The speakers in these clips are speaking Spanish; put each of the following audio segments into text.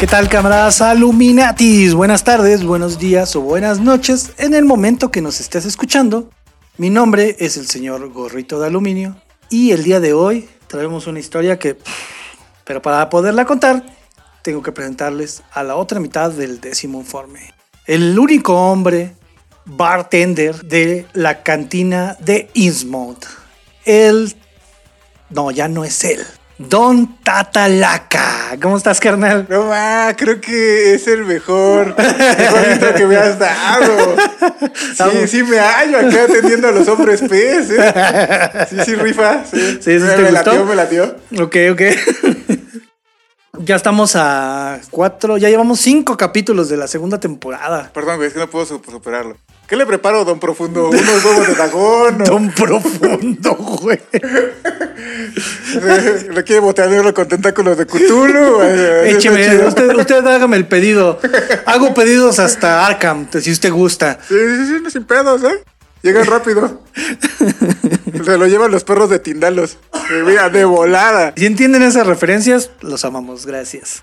¿Qué tal camaradas Aluminatis? Buenas tardes, buenos días o buenas noches en el momento que nos estés escuchando. Mi nombre es el señor Gorrito de Aluminio y el día de hoy traemos una historia que... Pero para poderla contar, tengo que presentarles a la otra mitad del décimo informe. El único hombre bartender de la cantina de Innsmouth. Él... No, ya no es él. Don Tatalaca. ¿Cómo estás, carnal? No ma, creo que es el mejor, mejor intro que me has dado. Sí, sí me hallo acá atendiendo a los hombres pez, ¿eh? Sí, sí, rifa. Sí, Sí, ¿sí me, te me gustó? latió, me latió. Ok, ok. ya estamos a cuatro, ya llevamos cinco capítulos de la segunda temporada. Perdón, güey, es que no puedo su- superarlo. ¿Qué le preparo, don Profundo? ¿Unos huevos de o- Tan profundo, güey. ¿Le quiere botanearlo con tentáculos de Cthulhu? Écheme, usted, usted hágame el pedido. Hago pedidos hasta Arkham, si usted gusta. Sí, sí, sí, no, sin pedos, ¿eh? Llegan rápido. Se lo llevan los perros de Tindalos. Mira, de volada. Si entienden esas referencias, los amamos, gracias.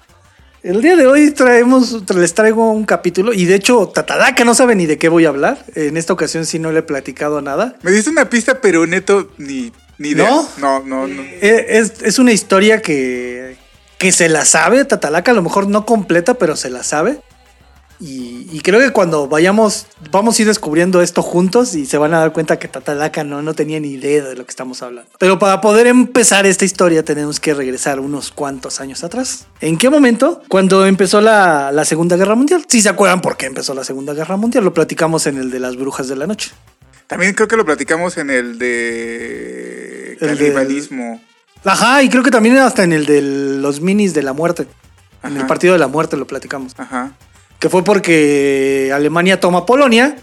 El día de hoy traemos, les traigo un capítulo y de hecho Tatadaka no sabe ni de qué voy a hablar. En esta ocasión sí no le he platicado nada. Me diste una pista, pero neto, ni, ni idea. ¿No? No, no, no. Eh, Es, es una historia que, que se la sabe, Tatalaca, a lo mejor no completa, pero se la sabe. Y, y creo que cuando vayamos, vamos a ir descubriendo esto juntos y se van a dar cuenta que Tatalaca no, no tenía ni idea de lo que estamos hablando. Pero para poder empezar esta historia tenemos que regresar unos cuantos años atrás. ¿En qué momento? Cuando empezó la, la Segunda Guerra Mundial. Si se acuerdan por qué empezó la Segunda Guerra Mundial, lo platicamos en el de las brujas de la noche. También creo que lo platicamos en el de canibalismo. Ajá, y creo que también hasta en el de los minis de la muerte. En el Ajá. partido de la muerte lo platicamos. Ajá. Que fue porque Alemania toma Polonia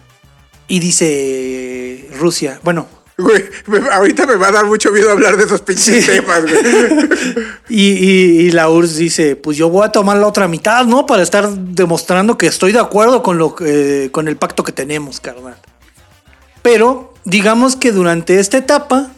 y dice Rusia, bueno, Güey, ahorita me va a dar mucho miedo hablar de esos pinches Sí. temas, güey. y, y- y la URSS dice, pues yo voy a tomar la otra mitad, ¿no? Para estar demostrando que estoy de acuerdo con, lo, que- con el pacto que tenemos, carnal. Pero digamos que durante esta etapa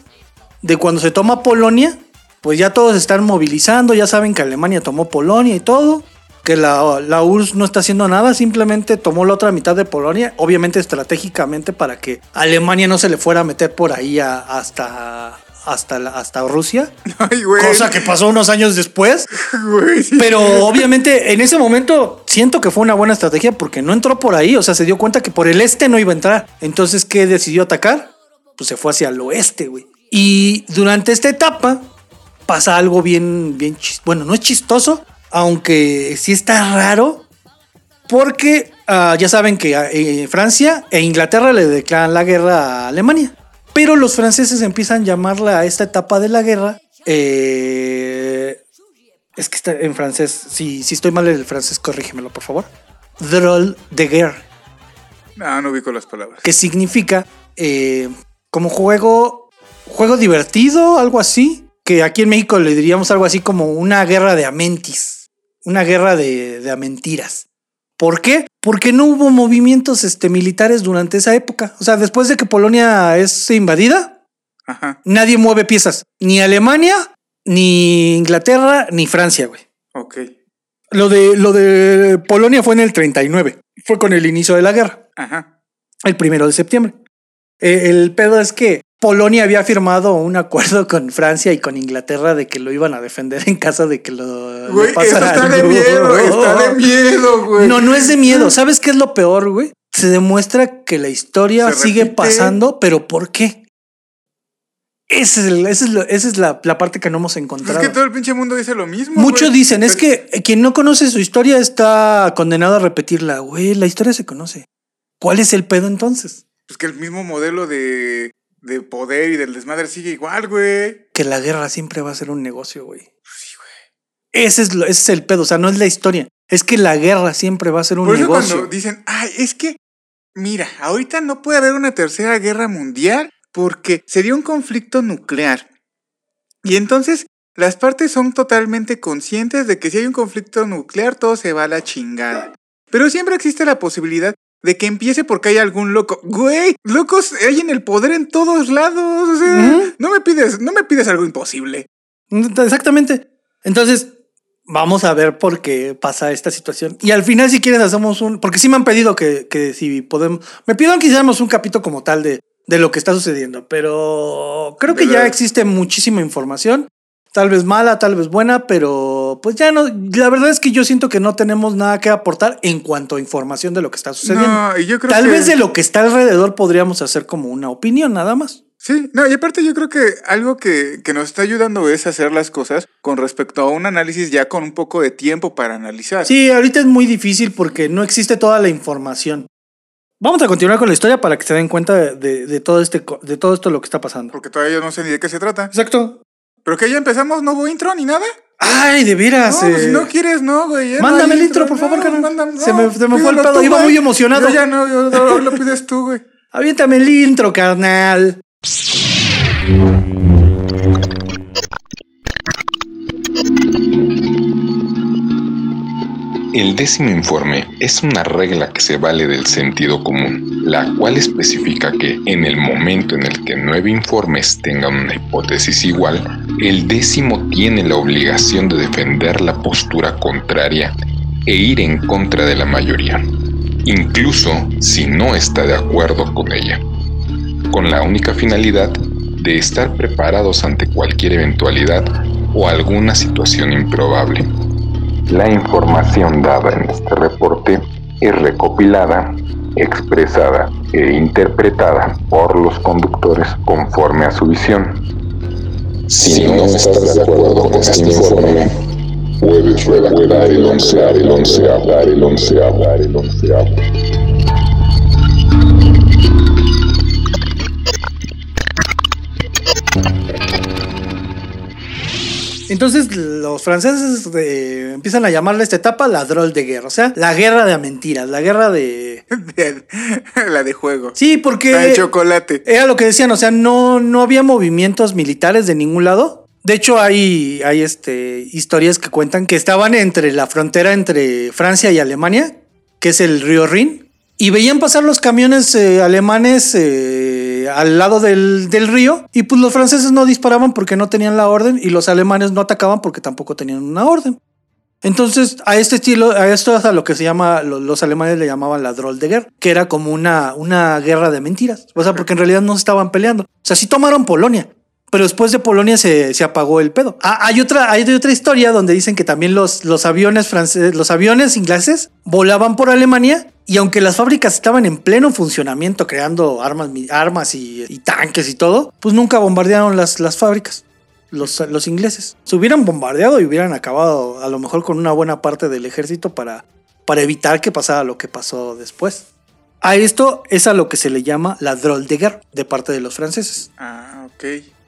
de cuando se toma Polonia, pues ya todos están movilizando, ya saben que Alemania tomó Polonia y todo, que la, la URSS no está haciendo nada, simplemente tomó la otra mitad de Polonia, obviamente estratégicamente para que Alemania no se le fuera a meter por ahí a- hasta, hasta, la- hasta Rusia, Ay, cosa que pasó unos años después. Güey. Pero obviamente en ese momento siento que fue una buena estrategia porque no entró por ahí, o sea, se dio cuenta que por el este no iba a entrar. Entonces, ¿qué decidió atacar? Pues se fue hacia el oeste, güey. Y durante esta etapa pasa algo bien, bien Bueno, no es chistoso, aunque sí está raro. Porque ah, ya saben que eh, Francia e Inglaterra le declaran la guerra a Alemania. Pero los franceses empiezan a llamarla a esta etapa de la guerra. eh, es que está en francés. Si, si estoy mal en el francés, corrígemelo, por favor. Drôle de guerre. No, no ubico las palabras. Que significa eh, como juego. Juego divertido, algo así. Que aquí en México le diríamos algo así como una guerra de amentis. Una guerra de, de amentiras. ¿Por qué? Porque no hubo movimientos este, militares durante esa época. O sea, después de que Polonia es invadida, Ajá. nadie mueve piezas. Ni Alemania, ni Inglaterra, ni Francia, güey. Ok. Lo de, lo de Polonia fue en el 39. Fue con el inicio de la guerra, Ajá. el primero de septiembre. Eh, el pedo es que Polonia había firmado un acuerdo con Francia y con Inglaterra de que lo iban a defender en caso de que lo, Güey, eso está de miedo, está de miedo, güey. No, no es de miedo. ¿Sabes qué es lo peor, güey? Se demuestra que la historia Se sigue repite. pasando, pero ¿por qué? Esa es, el- esa es, lo- esa es la, la parte que no hemos encontrado. es que todo el pinche mundo dice lo mismo. Muchos dicen, es que quien no conoce su historia está condenado a repetirla. Güey, la historia se conoce. ¿Cuál es el pedo entonces? Pues que el mismo modelo de, de poder y del desmadre sigue igual, güey. Que la guerra siempre va a ser un negocio, güey. Ese es, lo- ese es el pedo, o sea, no es la historia. Es que la guerra siempre va a ser un Por eso negocio. cuando dicen, ay, es que, mira, ahorita no puede haber una tercera guerra mundial porque sería un conflicto nuclear. Y entonces las partes son totalmente conscientes de que si hay un conflicto nuclear todo se va a la chingada. Pero siempre existe la posibilidad de que empiece porque hay algún loco. Güey, locos hay en el poder en todos lados. O sea, no me pides, no me pides algo imposible. Exactamente. Entonces, vamos a ver por qué pasa esta situación. Y al final, si quieres, hacemos un. Porque sí me han pedido que, que si podemos. Me pidieron que hiciéramos un capítulo como tal de, de lo que está sucediendo. Pero creo que ya existe muchísima información. Tal vez mala, tal vez buena, pero pues ya no. La verdad es que yo siento que no tenemos nada que aportar en cuanto a información de lo que está sucediendo. No, yo creo tal que- vez de lo que está alrededor podríamos hacer como una opinión, nada más. Sí, no, y aparte yo creo que algo que, que nos está ayudando es hacer las cosas con respecto a un análisis ya con un poco de tiempo para analizar. Sí, ahorita es muy difícil porque no existe toda la información. Vamos a continuar con la historia para que se den cuenta de, de- de todo este de todo esto lo que está pasando. Porque todavía yo no sé ni de qué se trata. Exacto. Pero que ya empezamos, no hubo intro ni nada. Ay, de No, veras. pues, eh. si no quieres, no, güey. no Mándame el intro, por favor, carnal. mándame- Se me- se me fue el pedo, tú, iba muy emocionado. Yo ya no, yo, ahora lo pides tú, güey. Aviéntame el intro, carnal. El décimo informe es una regla que se vale del sentido común, la cual especifica que en el momento en el que nueve informes tengan una hipótesis igual, el décimo tiene la obligación de defender la postura contraria e ir en contra de la mayoría, incluso si no está de acuerdo con ella, con la única finalidad de estar preparados ante cualquier eventualidad o alguna situación improbable. La información dada en este reporte es recopilada, expresada e interpretada por los conductores conforme a su visión. Si no estás de acuerdo con este informe, puedes redactar el onceavo, el onceavo, el onceavo, el onceavo. Entonces los franceses eh, empiezan a llamarle a esta etapa la drôle de guerra, o sea, la guerra de mentiras, la guerra de... La de juego. Sí, porque... La de chocolate. Era lo que decían, o sea, no, no había movimientos militares de ningún lado. De hecho, hay, hay este, historias que cuentan que estaban entre la frontera entre Francia y Alemania, que es el río Rin, y veían pasar los camiones eh, alemanes eh, al lado del, del río, y pues los franceses no disparaban porque no tenían la orden, y los alemanes no atacaban porque tampoco tenían una orden. Entonces, a este estilo, a esto es a lo que se llama, lo- los alemanes le llamaban la Droll de Guerra, que era como una, una guerra de mentiras. O sea, porque en realidad no se estaban peleando. O sea, sí tomaron Polonia, pero después de Polonia se, se apagó el pedo. Ah, hay otra, hay otra historia donde dicen que también los, los aviones franceses, los aviones ingleses volaban por Alemania y aunque las fábricas estaban en pleno funcionamiento creando armas, armas y, y tanques y todo, pues nunca bombardearon las, las fábricas los, los ingleses. Se hubieran bombardeado y hubieran acabado a lo mejor con una buena parte del ejército para, para evitar que pasara lo que pasó después. A esto es a lo que se le llama la drôle de guerre de parte de los franceses, Ah, ok.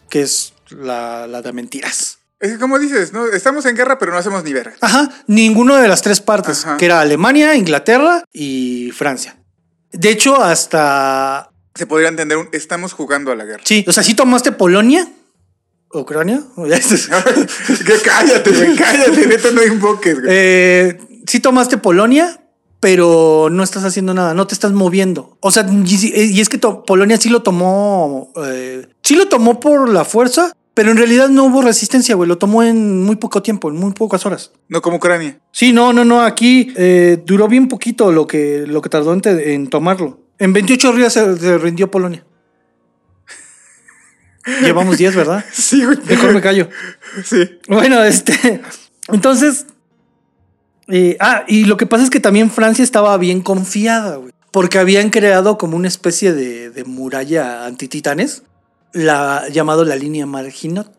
Que es la, la de mentiras. Es que como dices, ¿no? Estamos en guerra, pero no hacemos ni verga. Ajá, ninguno de las tres partes, Ajá. que era Alemania, Inglaterra y Francia. De hecho, hasta... Se podría entender un estamos jugando a la guerra. Sí, o sea, si tomaste Polonia, Ucrania, que cállate, güey, cállate, neta, no invoques, güey. Eh, sí tomaste Polonia, pero no estás haciendo nada, no te estás moviendo. O sea, y, es que Polonia sí lo tomó, eh, sí lo tomó por la fuerza, pero en realidad no hubo resistencia, güey. Lo tomó en muy poco tiempo, en muy pocas horas. No como Ucrania. Sí, no, no, no. Aquí eh, duró bien poquito lo que, lo que tardó en, te- en tomarlo. En 28 días se, se rindió Polonia. Llevamos 10, ¿verdad? Sí, güey. Mejor me callo. Sí. Bueno, este. Entonces. Eh, ah, y lo que pasa es que también Francia estaba bien confiada, güey. Porque habían creado como una especie de, de muralla antititanes, la, llamado la línea Marginot,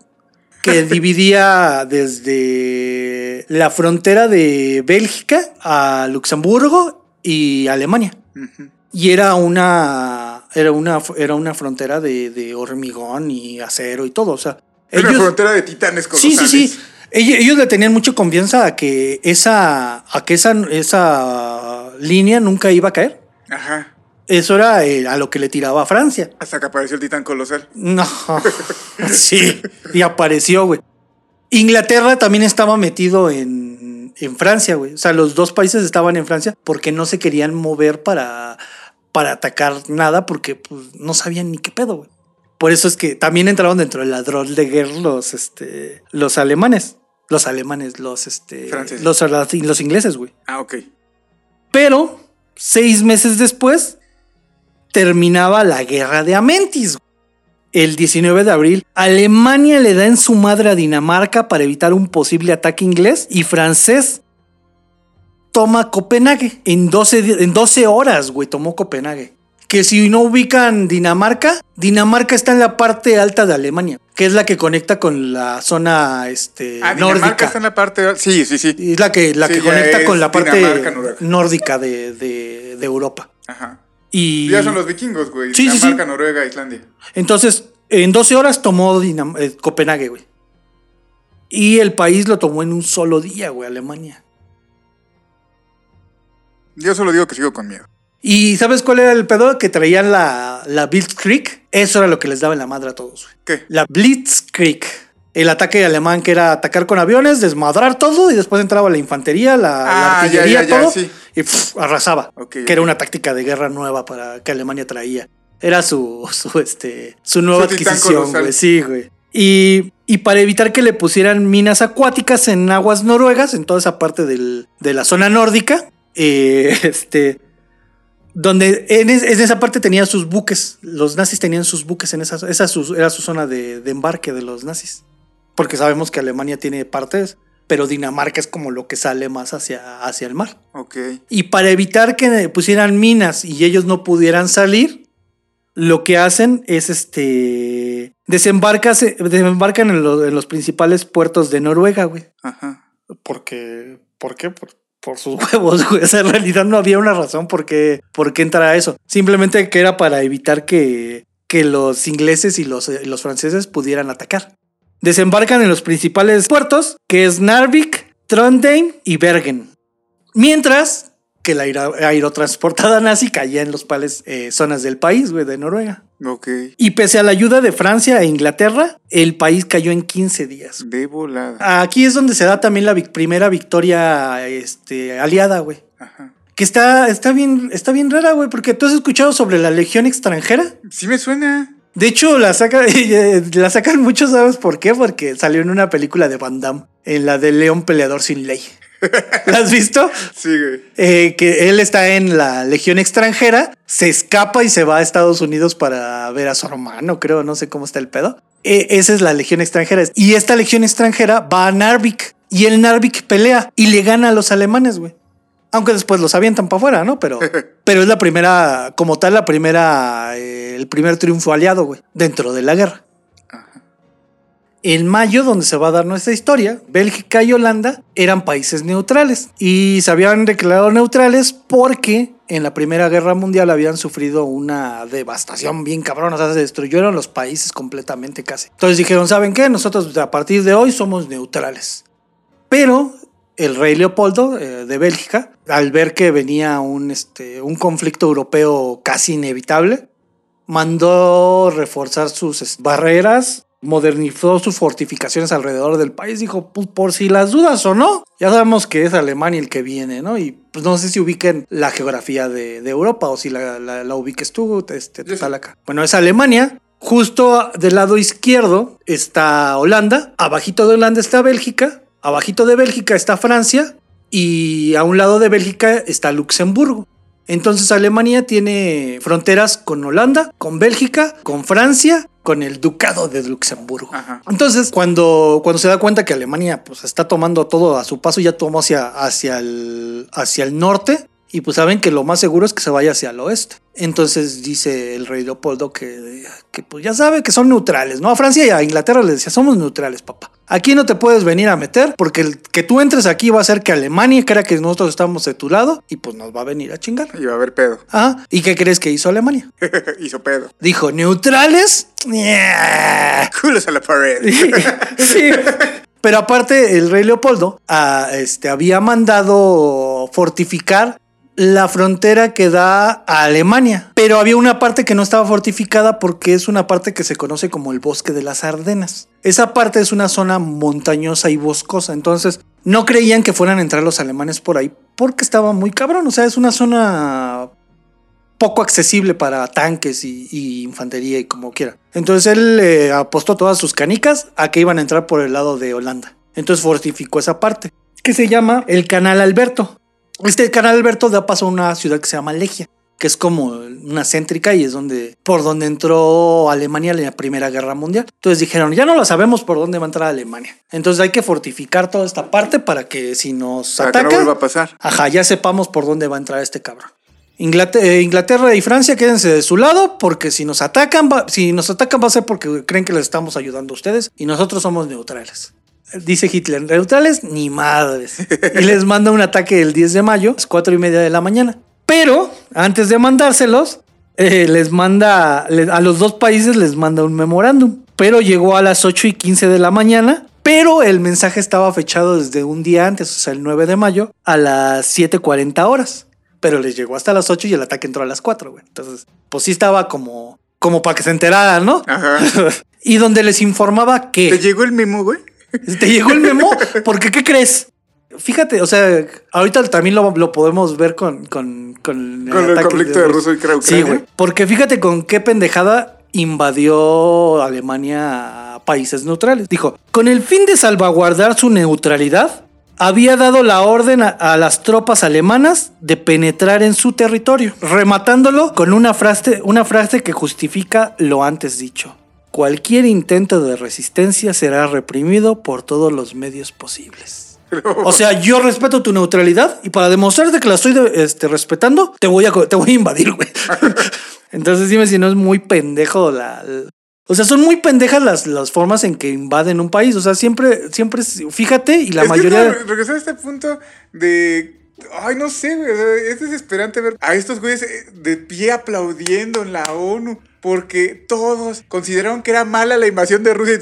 que dividía desde la frontera de Bélgica a Luxemburgo y Alemania. Y era una, era una, era una frontera de, de hormigón y acero y todo. O sea, Una ellos, frontera de titanes Sí, sí, colosales. sí. Ellos, le tenían mucha confianza a que esa, a que esa, esa línea nunca iba a caer. Ajá. Eso era eh, a lo que le tiraba a Francia. Hasta que apareció el titán colosal. No, sí, y apareció, güey. Inglaterra también estaba metido en, en Francia, güey. O sea, los dos países estaban en Francia porque no se querían mover para, para atacar nada porque pues, no sabían ni qué pedo, güey. Por eso es que también entraron dentro del ladrón de guerra los, este, los alemanes. Los alemanes, los, este, Franceses. los, los ingleses, güey. Ah, ok. Pero seis meses después terminaba la guerra de Amentis. El 19 de abril, Alemania le da en su madre a Dinamarca para evitar un posible ataque inglés y francés toma Copenhague. En 12, di- en 12 horas, güey, tomó Copenhague. Que si no ubican Dinamarca, Dinamarca está en la parte alta de Alemania, que es la que conecta con la zona este, Ah, Dinamarca nórdica. está en la parte. Sí, sí, sí. Es la que, la Sí, que conecta con la parte Dinamarca, Noruega. nórdica de, de- de Europa. Ajá. Y Ya son los vikingos, güey. Sí, sí, sí. Dinamarca, Noruega, Islandia. entonces, en 12 horas tomó Dinam- eh, Copenhague, güey. Y el país lo tomó en un solo día, güey, Alemania. Yo solo digo que sigo con miedo. ¿Y sabes cuál era el pedo? Que traían la, la Blitzkrieg. Eso era lo que les daba en la madre a todos, güey. ¿Qué? La Blitzkrieg. El ataque alemán que era atacar con aviones, desmadrar todo y después entraba la infantería, la, Ah, artillería, ya, ya, todo sí. y arrasaba. Que era una táctica de guerra nueva para que Alemania traía. Era su, su, este, su nueva Su adquisición, güey. Sí, güey. Y, y para evitar que le pusieran minas acuáticas en aguas noruegas, en toda esa parte del- de la zona nórdica, eh, este, donde en, es- en esa parte tenían sus buques. Los nazis tenían sus buques en esa, esa su- era su zona de, de embarque de los nazis. Porque sabemos que Alemania tiene partes, pero Dinamarca es como lo que sale más hacia, hacia el mar. Ok. Y para evitar que pusieran minas y ellos no pudieran salir, lo que hacen es este. Desembarcan en, lo- en los principales puertos de Noruega, güey. Ajá. Porque. ¿Por qué? Por, por sus huevos, güey. O sea, en realidad no había una razón por qué, por entrar a eso. Simplemente que era para evitar que, que los ingleses y los, eh, los franceses pudieran atacar. Desembarcan en los principales puertos, que es Narvik, Trondheim y Bergen. Mientras que la aero- aerotransportada nazi caía en los pales eh, zonas del país, güey, de Noruega. Ok. Y pese a la ayuda de Francia e Inglaterra, el país cayó en 15 días. De volada. Aquí es donde se da también la vic- primera victoria este, aliada, güey. Ajá. Que está, está, bien, está bien rara, güey, porque tú has escuchado sobre la legión extranjera. Sí me suena. De hecho, la, saca, la sacan mucho, ¿sabes por qué? Porque salió en una película de Van Damme, en la de León Peleador sin Ley. ¿La has visto? Sí, güey. Eh, que él está en la legión extranjera, se escapa y se va a Estados Unidos para ver a su hermano, creo, no sé cómo está el pedo. Eh, esa es la legión extranjera. Y esta legión extranjera va a Narvik y el Narvik pelea y le gana a los alemanes, güey. Aunque después los avientan para afuera, ¿no? Pero, pero es la primera, como tal, la primera, eh, el primer triunfo aliado, güey, dentro de la guerra. En mayo, donde se va a dar nuestra historia, Bélgica y Holanda eran países neutrales y se habían declarado neutrales porque en la Primera Guerra Mundial habían sufrido una devastación bien sea, se destruyeron los países completamente casi. Entonces dijeron, ¿saben qué? Nosotros a partir de hoy somos neutrales. Pero el rey Leopoldo eh, de Bélgica, al ver que venía un, este, un conflicto europeo casi inevitable, mandó reforzar sus barreras, modernizó sus fortificaciones alrededor del país, dijo, pues por si las dudas o no, ya sabemos que es Alemania el que viene, ¿no? Y pues no sé si ubiquen la geografía de, de Europa o si la, la- la ubiques tú, este, total acá. Bueno, es Alemania. Justo del lado izquierdo está Holanda, abajito de Holanda está Bélgica, abajito de Bélgica está Francia y a un lado de Bélgica está Luxemburgo. Entonces Alemania tiene fronteras con Holanda, con Bélgica, con Francia, con el Ducado de Luxemburgo. Ajá. Entonces, cuando, cuando se da cuenta que Alemania pues, está tomando todo a su paso, ya tomó hacia, hacia, el, hacia el norte, y pues saben que lo más seguro es que se vaya hacia el oeste. Entonces dice el rey Leopoldo que, que pues ya sabe que son neutrales, ¿no? A Francia y a Inglaterra les decía, somos neutrales, papá. Aquí no te puedes venir a meter porque el que tú entres aquí va a hacer que Alemania crea que nosotros estamos de tu lado y pues nos va a venir a chingar. Y va a haber pedo. Ajá. ¿Y qué crees que hizo Alemania? Hizo pedo. Dijo, ¿neutrales? Culos a la pared. sí. Pero aparte, el rey Leopoldo ah, este, había mandado fortificar la frontera que da a Alemania. Pero había una parte que no estaba fortificada porque es una parte que se conoce como el bosque de las Ardenas. Esa parte es una zona montañosa y boscosa. Entonces, no creían que fueran a entrar los alemanes por ahí porque estaba muy cabrón. O sea, es una zona poco accesible para tanques y, infantería y como quiera. Entonces él eh, apostó todas sus canicas a que iban a entrar por el lado de Holanda. Entonces fortificó esa parte, que se llama el Canal Alberto. Este Canal Alberto da paso a una ciudad que se llama Legia, que es como una céntrica y es donde por donde entró Alemania en la Primera Guerra Mundial. Entonces dijeron, ya no lo sabemos por dónde va a entrar Alemania. Entonces hay que fortificar toda esta parte para que si nos Para que no ataca, vuelva a pasar. Ajá, ya sepamos por dónde va a entrar este cabrón. Inglaterra, eh, Inglaterra y Francia quédense de su lado porque si nos atacan, va, si nos atacan va a ser porque creen que les estamos ayudando a ustedes y nosotros somos neutrales. Dice Hitler, neutrales ni madres. Y les manda un ataque el 10 de mayo, a las 4 y media de la mañana. Pero antes de mandárselos, eh, les manda, a los dos países les manda un memorándum. Pero llegó a las 8 y 15 de la mañana. Pero el mensaje estaba fechado desde un día antes, o sea, el 9 de mayo, a las 7:40 horas. Pero les llegó hasta las 8 y el ataque entró a las 4, güey. Entonces, pues sí estaba como, como para que se enteraran, ¿no? Ajá. y donde les informaba que... ¿Te llegó el memo, güey? ¿Te llegó el memo? Porque, ¿qué crees? Fíjate, o sea, ahorita también lo, lo podemos ver con, con, con Con el conflicto de Rusia y Ucrania. Sí, güey. Porque fíjate con qué pendejada invadió Alemania a países neutrales. Dijo, con el fin de salvaguardar su neutralidad, había dado la orden a, a las tropas alemanas de penetrar en su territorio, rematándolo con una frase, una frase que justifica lo antes dicho. Cualquier intento de resistencia será reprimido por todos los medios posibles. O sea, yo respeto tu neutralidad y para demostrarte que la estoy este, respetando, te voy a, te voy a invadir, güey. Entonces dime si no es muy pendejo la... O sea, son muy pendejas las, las formas en que invaden un país. O sea, siempre, siempre, fíjate y la es mayoría... Que regresar a este punto de. Ay, no sé, güey. es desesperante ver a estos güeyes eh, de pie aplaudiendo en la ONU porque todos consideraron que era mala la invasión de Rusia.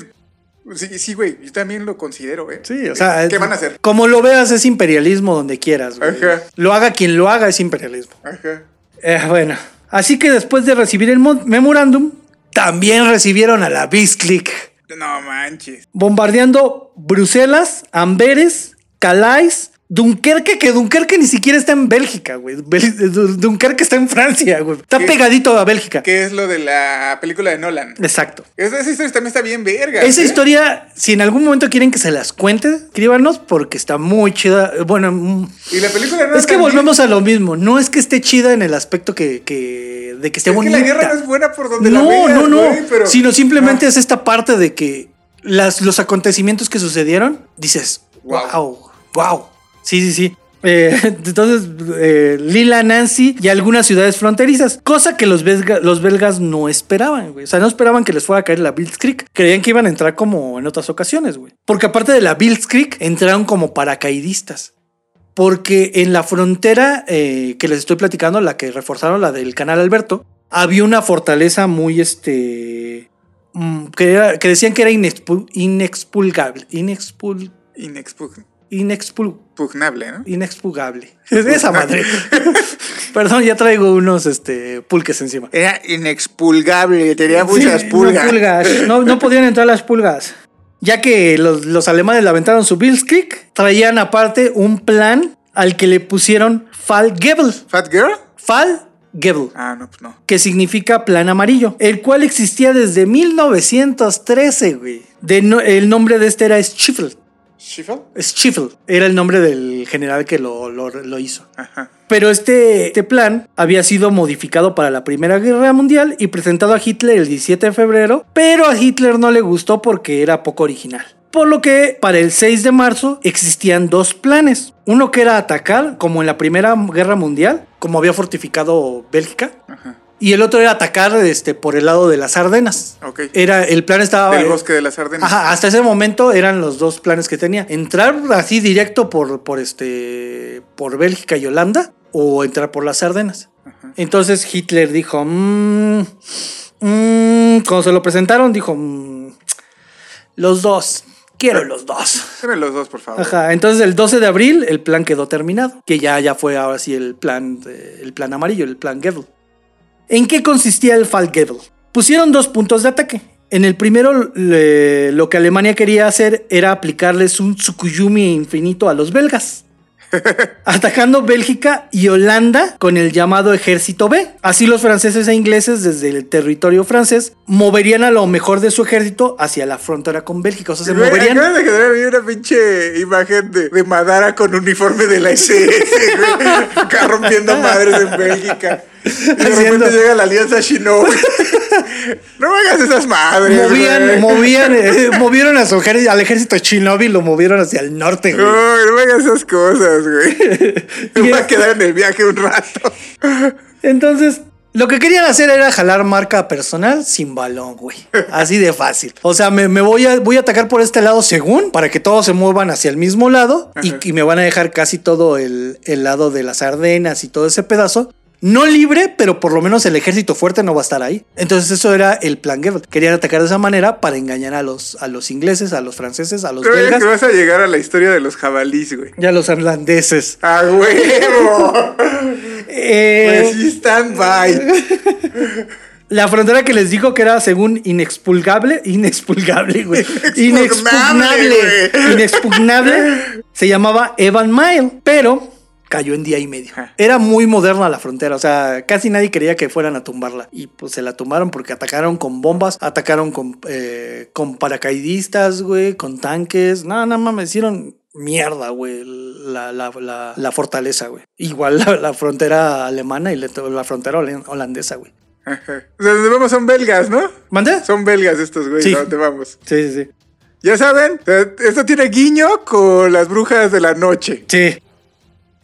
Sí, sí, güey. Yo también lo considero, ¿eh? Sí, o sea, ¿Qué es- van a hacer? Como lo veas, es imperialismo donde quieras. güey. Ajá. Lo haga quien lo haga, es imperialismo. Ajá. Eh, bueno, así que después de recibir el mo- memorándum, también recibieron a la Blitzkrieg, No manches. bombardeando Bruselas, Amberes, Calais, Dunkerque, que Dunkerque ni siquiera está en Bélgica, güey. Dunkerque está en Francia, güey. Está pegadito a Bélgica. ¿Qué es lo de la película de Nolan? Exacto. Esa, esa historia también está bien verga. Esa ¿eh? historia, si en algún momento quieren que se las cuente, escríbanos porque está muy chida. Bueno, mm, Y la película de Nolan es que también- volvemos a lo mismo. No es que esté chida en el aspecto que, que- de que esté Es que bonita. la guerra no es buena por donde la No, veas, no, no. güey, pero- Sino simplemente es esta parte de que las, los acontecimientos que sucedieron, dices, wow, Wow. wow. Sí, sí, sí. Eh, entonces, eh, Lila, Nancy y algunas ciudades fronterizas, cosa que los, belga- los belgas no esperaban, güey. O sea, no esperaban que les fuera a caer la Blitzkrieg. Creían que iban a entrar como en otras ocasiones, güey. Porque aparte de la Blitzkrieg, entraron como paracaidistas. Porque en la frontera eh, que les estoy platicando, la que reforzaron, la del canal Alberto, había una fortaleza muy este. mm, que, decían que era inexpu- inexpulgable. Inexpul, Inexpug- inexpul, Inexpugnable, ¿no? inexpugable. Esa madre. Perdón, ya traigo unos este, pulques encima. Era inexpulgable, tenía Sí, muchas pulgas. No, pulgas. No, no podían entrar las pulgas. Ya que los, los alemanes le aventaron su Blitzkrieg, traían aparte un plan al que le pusieron Fallgebel. ¿Fat Girl? Fallgebel. Ah, no, pues no. que significa plan amarillo, el cual existía desde 1913, güey. De no- el nombre de este era Schiffel. ¿Schiffel? Schiffel era el nombre del general que lo, lo- lo hizo. Ajá. Pero este, este plan había sido modificado para la Primera Guerra Mundial y presentado a Hitler el 17 de febrero, pero a Hitler no le gustó porque era poco original. Por lo que para el 6 de marzo existían dos planes. Uno que era atacar, como en la Primera Guerra Mundial, como había fortificado Bélgica, Ajá. Y el otro era atacar este, por el lado de las Ardenas. Ok. Era, el plan estaba... Del bosque de las Ardenas. Ajá, hasta ese momento eran los dos planes que tenía. Entrar así directo por, por, este, por Bélgica y Holanda o entrar por las Ardenas. Entonces Hitler dijo, "Mm, mm", cuando se lo presentaron, dijo, "Mm, los dos, quiero los dos. Deme los dos, por favor. Ajá, entonces el 12 de abril el plan quedó terminado, que ya, ya fue ahora sí el plan, de- el plan amarillo, el plan Gebel. ¿En qué consistía el Fall Gebel? Pusieron dos puntos de ataque. En el primero, le- lo que Alemania quería hacer era aplicarles un Tsukuyumi infinito a los belgas. atacando Bélgica y Holanda con el llamado Ejército B. Así los franceses e ingleses desde el territorio francés moverían a lo mejor de su ejército hacia la frontera con Bélgica. O sea, se Güey, moverían... De generar una pinche imagen de, de Madara con uniforme de la SS, güey. Acá rompiendo madres en Bélgica. Y de Haciendo- repente llega la alianza Shinobi. no me hagas esas madres. Movían, movían, eh, movieron a su ejército, al ejército Shinobi y lo movieron hacia el norte, güey. No, no me hagas esas cosas, güey. Me voy a quedar en el viaje un rato. Entonces, lo que querían hacer era jalar marca personal sin balón, güey. Así de fácil. O sea, me, me voy, a, voy a atacar por este lado según, para que todos se muevan hacia el mismo lado y, y me van a dejar casi todo el, el lado de las Ardenas y todo ese pedazo. No libre, pero por lo menos el ejército fuerte no va a estar ahí. Entonces eso era el plan Goebbels. Querían atacar de esa manera para engañar a los, a los ingleses, a los franceses, a los Creo belgas que vas a llegar a la historia de los jabalís, güey. y a los irlandeses. ¡A huevo! Eh, Pues sí, stand by. La frontera que les dijo que era según inexpulgable, inexpulgable, güey. Inexpugnable, Inexpugnable, inexpugnable, se llamaba Evan Mile, pero cayó en día y medio. Era muy moderna la frontera, o sea, casi nadie quería que fueran a tumbarla. Y pues se la tumbaron porque atacaron con bombas, atacaron con, eh, con paracaidistas, güey, con tanques. No, no mames, hicieron mierda, güey, la, la, la, la fortaleza, güey. Igual la, frontera alemana y la, frontera holandesa, güey. Ajá. O sea, donde vamos son belgas, ¿no? ¿Mande? Son belgas estos, güey. Sí. ¿a ¿Dónde vamos? Sí, sí, sí. Ya saben, esto tiene guiño con las brujas de la noche. Sí.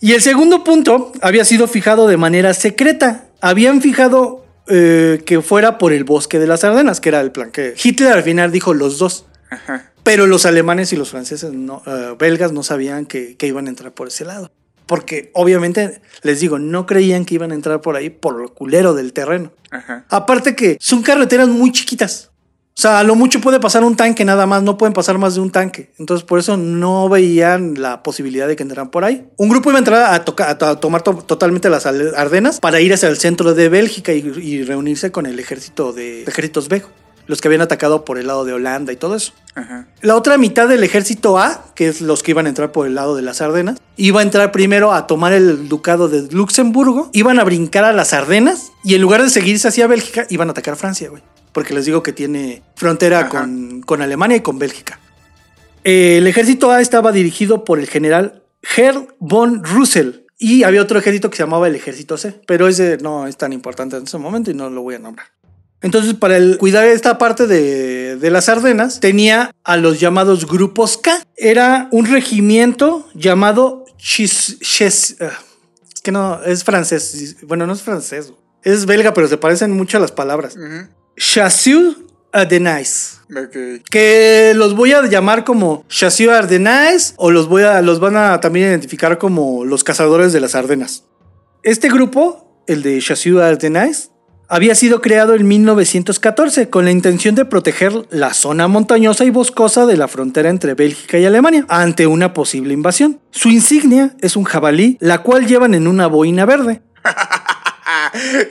Y el segundo punto había sido fijado de manera secreta. Habían fijado eh, que fuera por el bosque de las Ardenas, que era el plan que Hitler al final dijo los dos. Ajá. Pero los alemanes y los franceses no, eh, belgas no sabían que, que iban a entrar por ese lado. Porque obviamente, les digo, no creían que iban a entrar por ahí por lo culero del terreno. Ajá. Aparte que son carreteras muy chiquitas. O sea, a lo mucho puede pasar un tanque nada más, no pueden pasar más de un tanque. Entonces, por eso no veían la posibilidad de que entraran por ahí. Un grupo iba a entrar a, toca- a to- a tomar to- totalmente las Ardenas para ir hacia el centro de Bélgica y, y reunirse con el ejército de ejércitos B, los que habían atacado por el lado de Holanda y todo eso. Ajá. La otra mitad del ejército A, que es los que iban a entrar por el lado de las Ardenas, iba a entrar primero a tomar el ducado de Luxemburgo, iban a brincar a las Ardenas y en lugar de seguirse hacia Bélgica, iban a atacar Francia, güey. Porque les digo que tiene frontera con, con Alemania y con Bélgica. Eh, el ejército A estaba dirigido por el general Herr von Russell. Y había otro ejército que se llamaba el ejército C, pero ese no es tan importante en ese momento y no lo voy a nombrar. Entonces, para el, cuidar esta parte de, de las Ardenas, tenía a los llamados grupos K. Era un regimiento llamado Chis, Chis- ah, es que no, es francés. Bueno, no es francés. Es belga, pero se parecen mucho a las palabras. Ujú. Chasseur Ardenais. Ok. Que los voy a llamar como Chasseur Ardenais o los, voy a, los van a también identificar como los cazadores de las Ardenas. Este grupo, el de Chasseur Ardenais, había sido creado en 1914 con la intención de proteger la zona montañosa y boscosa de la frontera entre Bélgica y Alemania ante una posible invasión. Su insignia es un jabalí, la cual llevan en una boina verde.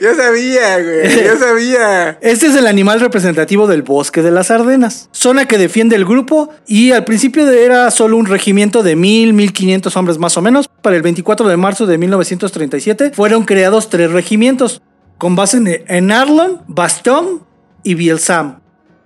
Ya sabía, güey. Ya sabía. Este es el animal representativo del bosque de las Ardenas, zona que defiende el grupo y al principio era solo un regimiento de 1000, 1500 hombres más o menos. Para el 24 de marzo de 1937 fueron creados tres regimientos con base en, Arlon, Bastogne y Bielsam.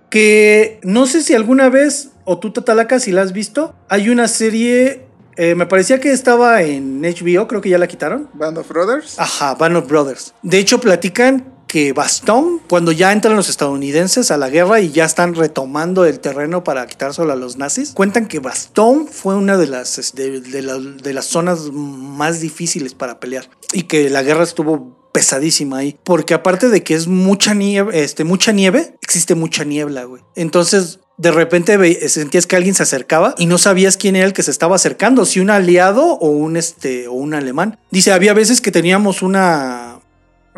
Que no sé si alguna vez, o tú Tatalaca, si la has visto, hay una serie, eh, me parecía que estaba en HBO, creo que ya la quitaron. Band of Brothers. Ajá, Band of Brothers. De hecho, platican que Bastogne, cuando ya entran los estadounidenses a la guerra y ya están retomando el terreno para quitárselo a los nazis, cuentan que Bastogne fue una de las, este, de, la- de las zonas más difíciles para pelear y que la guerra estuvo pesadísima ahí, porque aparte de que es mucha nieve, este, mucha nieve, existe mucha niebla, güey. Entonces, de repente sentías que alguien se acercaba y no sabías quién era el que se estaba acercando, si un aliado o un este o un alemán. Dice, había veces que teníamos una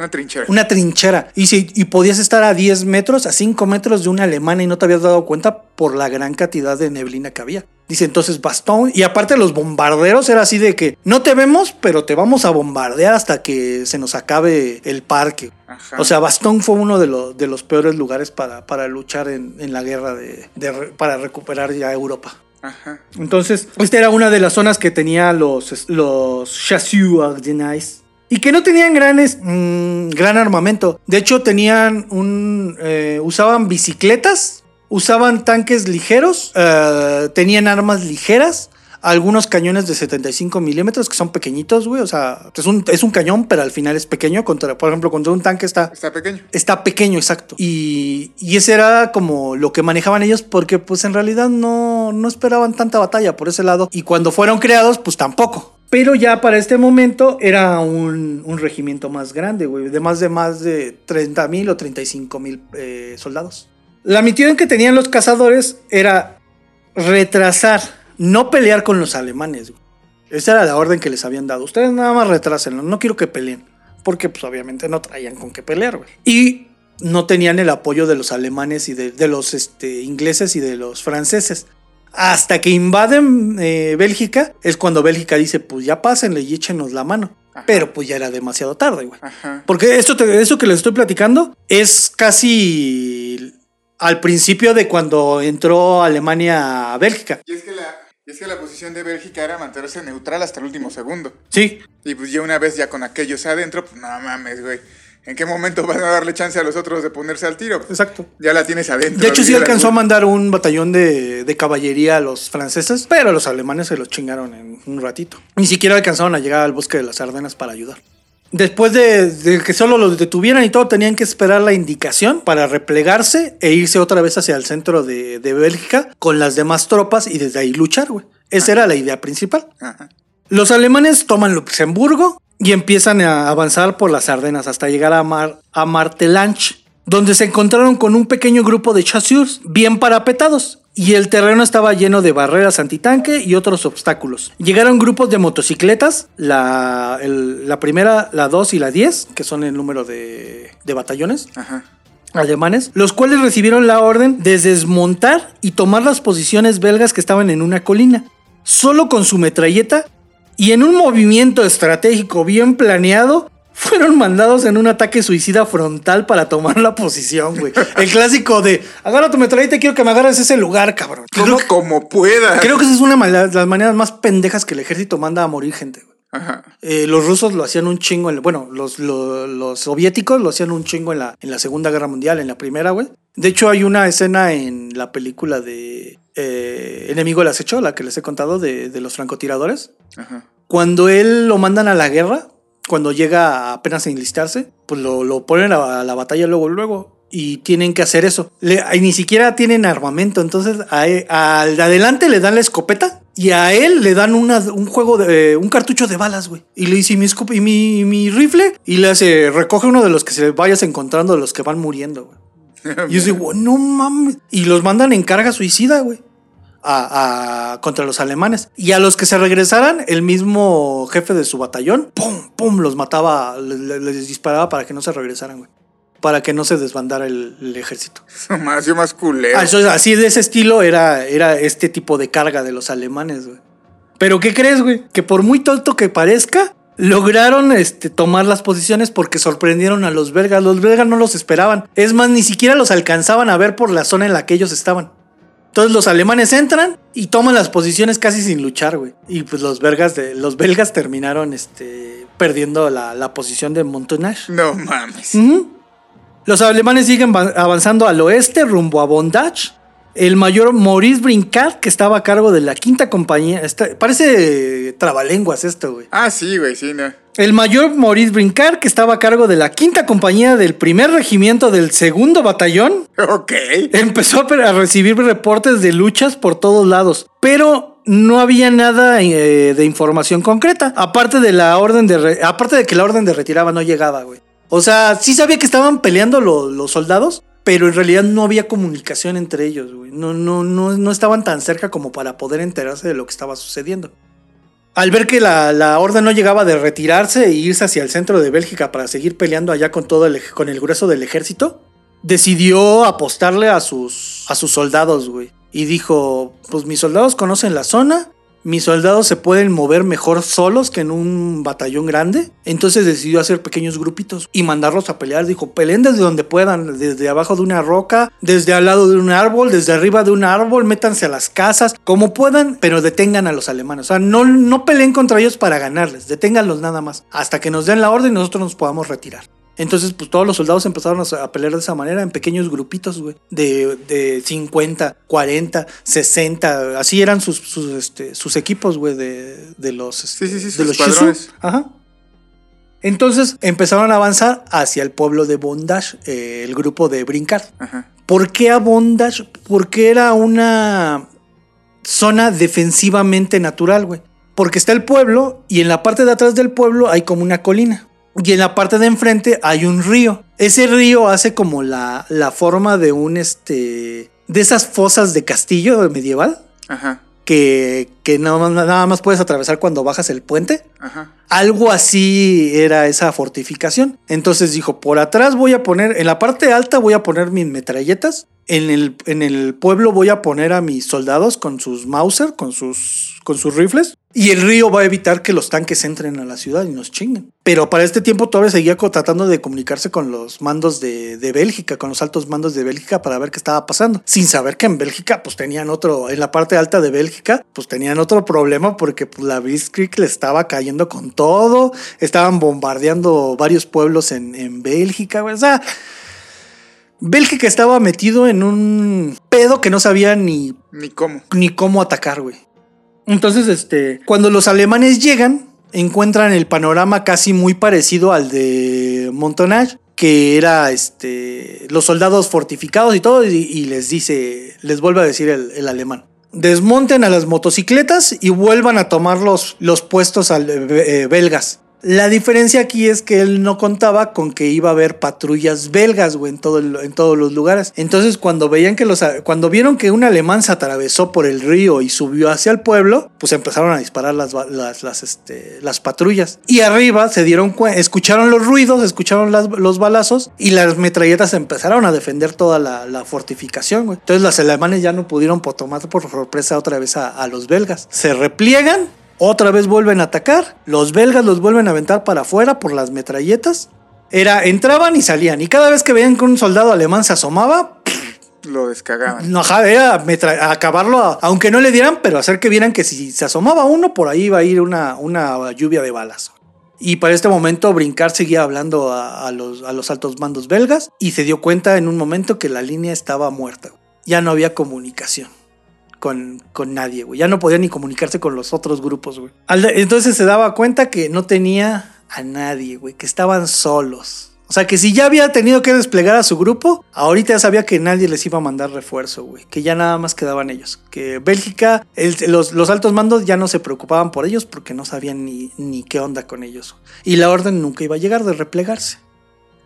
Una trinchera. una trinchera. Y, si, y podías estar a 10 metros, a 5 metros de una alemana y no te habías dado cuenta por la gran cantidad de neblina que había. Dice entonces Bastón. Y aparte los bombarderos era así de que no te vemos, pero te vamos a bombardear hasta que se nos acabe el parque. Ajá. O sea, Bastón fue uno de, los de los peores lugares para, para luchar en, en la guerra de, para recuperar ya Europa. Ajá. Entonces, esta era una de las zonas que tenía los, los Chasseurs Ardennes. Y que no tenían granes, mm, gran armamento. De hecho, tenían un. eh, usaban bicicletas, usaban tanques ligeros, eh, tenían armas ligeras, algunos cañones de 75 milímetros que son pequeñitos, güey. O sea, es un, es un cañón, pero al final es pequeño. Contra, por ejemplo, contra un tanque está Está pequeño. Está pequeño, exacto. Y, y ese era como lo que manejaban ellos porque pues en realidad no, no esperaban tanta batalla por ese lado. Y cuando fueron creados pues tampoco. Pero ya para este momento era un, un regimiento más grande, güey. De más de más de 30 mil o 35 mil eh, soldados. La misión que tenían los cazadores era retrasar, no pelear con los alemanes, güey. Esa era la orden que les habían dado. Ustedes nada más retrásenlo, no quiero que peleen. Porque pues obviamente no traían con qué pelear, güey. Y no tenían el apoyo de los alemanes y de, de los este, ingleses y de los franceses. Hasta que invaden eh, Bélgica, es cuando Bélgica dice, pues ya pásenle y échenos la mano. Ajá. Pero pues ya era demasiado tarde, güey. Ajá. Porque esto, te- eso que les estoy platicando es casi al principio de cuando entró Alemania a Bélgica. Y es que la, y es que la posición de Bélgica era mantenerse neutral hasta el último segundo. Sí, Y pues ya una vez ya con aquellos adentro, pues no mames, güey. ¿En qué momento van a darle chance a los otros de ponerse al tiro? exacto. Ya la tienes adentro. De hecho, sí alcanzó a mandar un batallón de, de caballería a los franceses, pero los alemanes se los chingaron en un ratito. Ni siquiera alcanzaron a llegar al bosque de las Ardenas para ayudar. Después de, de que solo los detuvieran y todo, tenían que esperar la indicación para replegarse e irse otra vez hacia el centro de, de Bélgica con las demás tropas y desde ahí luchar, güey. Esa era la idea principal. Ajá. Los alemanes toman Luxemburgo y empiezan a avanzar por las Ardenas hasta llegar a, Mar a Martelange, donde se encontraron con un pequeño grupo de chasseurs bien parapetados. Y el terreno estaba lleno de barreras antitanque y otros obstáculos. Llegaron grupos de motocicletas, la, el- la primera, la 2 y la 10, que son el número de, de batallones Ajá. alemanes, los cuales recibieron la orden de desmontar y tomar las posiciones belgas que estaban en una colina, solo con su metralleta y en un movimiento estratégico bien planeado. Fueron mandados en un ataque suicida frontal para tomar la posición, güey. El clásico de agarra tu metralleta y quiero que me agarres ese lugar, cabrón. Como, Creo, como pueda. creo que esa es una de las maneras más pendejas que el ejército manda a morir gente, güey. Ajá. Eh, los rusos lo hacían un chingo, en, bueno, los, lo- los soviéticos lo hacían un chingo en la, en la Segunda Guerra Mundial, en la Primera, güey. De hecho, hay una escena en la película de eh, Enemigo del Acecho, la que les he contado, de, de los francotiradores. Ajá. Cuando él lo mandan a la guerra, cuando llega apenas a enlistarse, pues lo, lo ponen a, la batalla luego, luego. Y tienen que hacer eso. Le- y ni siquiera tienen armamento. Entonces, él- al de adelante le dan la escopeta. Y a él le dan una- un juego de. un cartucho de balas, güey. Y le dice, ¿y mi, escop- y mi, mi rifle? Y le hace. recoge uno de los que se vayas encontrando, de los que van muriendo, güey. Y yo digo, no mames. Y los mandan en carga suicida, güey. A, a- contra los alemanes. Y a los que se regresaran, el mismo jefe de su batallón, pum, pum, los mataba, le- le- les, disparaba para que no se regresaran, güey. Para que no se desbandara el, el ejército. más, yo más culero. Ah, así de ese estilo era, era este tipo de carga de los alemanes, güey. Pero ¿qué crees, güey? Que por muy tonto que parezca, lograron este, tomar las posiciones porque sorprendieron a los belgas. Los belgas no los esperaban. Es más, ni siquiera los alcanzaban a ver por la zona en la que ellos estaban. Entonces los alemanes entran y toman las posiciones casi sin luchar, güey. Y pues los belgas, de, los belgas terminaron este, perdiendo la, la posición de Montonage. No mames. Los alemanes siguen va- avanzando al oeste rumbo a Bondage. El mayor Maurice Brincard, que estaba a cargo de la quinta compañía. está- parece trabalenguas esto, güey. Ah, sí, güey, sí, no. El mayor Maurice Brincard, que estaba a cargo de la quinta compañía del primer regimiento del segundo batallón, Ok. empezó a recibir reportes de luchas por todos lados, pero no había nada eh, de información concreta, aparte de la orden de aparte de que la orden de retirada no llegaba, güey. O sea, sí sabía que estaban peleando lo- los soldados, pero en realidad no había comunicación entre ellos, güey. No, no, no, estaban tan cerca como para poder enterarse de lo que estaba sucediendo. Al ver que la, orden no llegaba de retirarse e irse hacia el centro de Bélgica para seguir peleando allá con todo el, con el grueso del ejército, decidió apostarle a sus, a sus soldados, güey. y dijo, pues mis soldados conocen la zona, mis soldados se pueden mover mejor solos que en un batallón grande. Entonces decidió hacer pequeños grupitos y mandarlos a pelear. Dijo, peleen desde donde puedan, desde abajo de una roca, desde al lado de un árbol, desde arriba de un árbol, métanse a las casas, como puedan, pero detengan a los alemanes. O sea, no, no peleen contra ellos para ganarles, deténganlos nada más, hasta que nos den la orden y nosotros nos podamos retirar. Entonces, pues todos los soldados empezaron a, pelear de esa manera en pequeños grupitos, güey. De, de 50, 40, 60. Así eran sus, sus, este, sus equipos, güey, de, de los, este, Sí, sí, sí, de los. Shizu. Ajá. Entonces empezaron a avanzar hacia el pueblo de Bondage, eh, el grupo de Brincar. Ajá. ¿Por qué a Bondage? Porque era una zona defensivamente natural, güey. Porque está el pueblo y en la parte de atrás del pueblo hay como una colina. Y en la parte de enfrente hay un río. Ese río hace como la, la forma de un este. de esas fosas de castillo medieval. Ajá. Que, que nada, más, nada más puedes atravesar cuando bajas el puente. Ajá. Algo así era esa fortificación. Entonces dijo, por atrás voy a poner, en la parte alta voy a poner mis metralletas. En el, en el pueblo voy a poner a mis soldados con sus Mauser, con sus, con sus rifles. Y el río va a evitar que los tanques entren a la ciudad y nos chinguen. Pero para este tiempo todavía seguía tratando de comunicarse con los mandos de, de Bélgica, con los altos mandos de Bélgica para ver qué estaba pasando. Sin saber que en Bélgica pues tenían otro, en la parte alta de Bélgica pues tenían otro problema porque pues, la Blitzkrieg le estaba cayendo con todo. Estaban bombardeando varios pueblos en, en Bélgica. O sea, Bélgica estaba metido en un pedo que no sabía ni Ni cómo. ni cómo atacar, güey. Entonces, este, cuando los alemanes llegan, encuentran el panorama casi muy parecido al de Montonage, que era este, los soldados fortificados y todo, y, les dice, les vuelve a decir el, el alemán. Desmonten a las motocicletas y vuelvan a tomar los, los puestos al- eh, belgas. La diferencia aquí es que él no contaba con que iba a haber patrullas belgas, güey, en, todo en todos los lugares. Entonces, cuando veían que los, cuando vieron que un alemán se atravesó por el río y subió hacia el pueblo, pues empezaron a disparar las, las, este, las patrullas. Y arriba se dieron escucharon los ruidos, escucharon las- los balazos y las metralletas empezaron a defender toda la, fortificación, güey. Entonces, los alemanes ya no pudieron tomar por sorpresa otra vez a los belgas. Se repliegan otra vez vuelven a atacar. Los belgas los vuelven a aventar para afuera por las metralletas. Era, entraban y salían. Y cada vez que veían que un soldado alemán se asomaba, Lo descagaban. no, era acabarlo, a- aunque no le dieran, pero hacer que vieran que si se asomaba uno, por ahí iba a ir una, una lluvia de balas. Y para este momento Brincar seguía hablando a, a los, a los altos mandos belgas y se dio cuenta en un momento que la línea estaba muerta. Ya no había comunicación con, con nadie, güey. Ya no podía ni comunicarse con los otros grupos, güey. Entonces se daba cuenta que no tenía a nadie, güey, que estaban solos. O sea, que si ya había tenido que desplegar a su grupo, ahorita ya sabía que nadie les iba a mandar refuerzo, güey. Que ya nada más quedaban ellos. Que Bélgica, los, los altos mandos ya no se preocupaban por ellos porque no sabían ni, ni qué onda con ellos. Y la orden nunca iba a llegar de replegarse.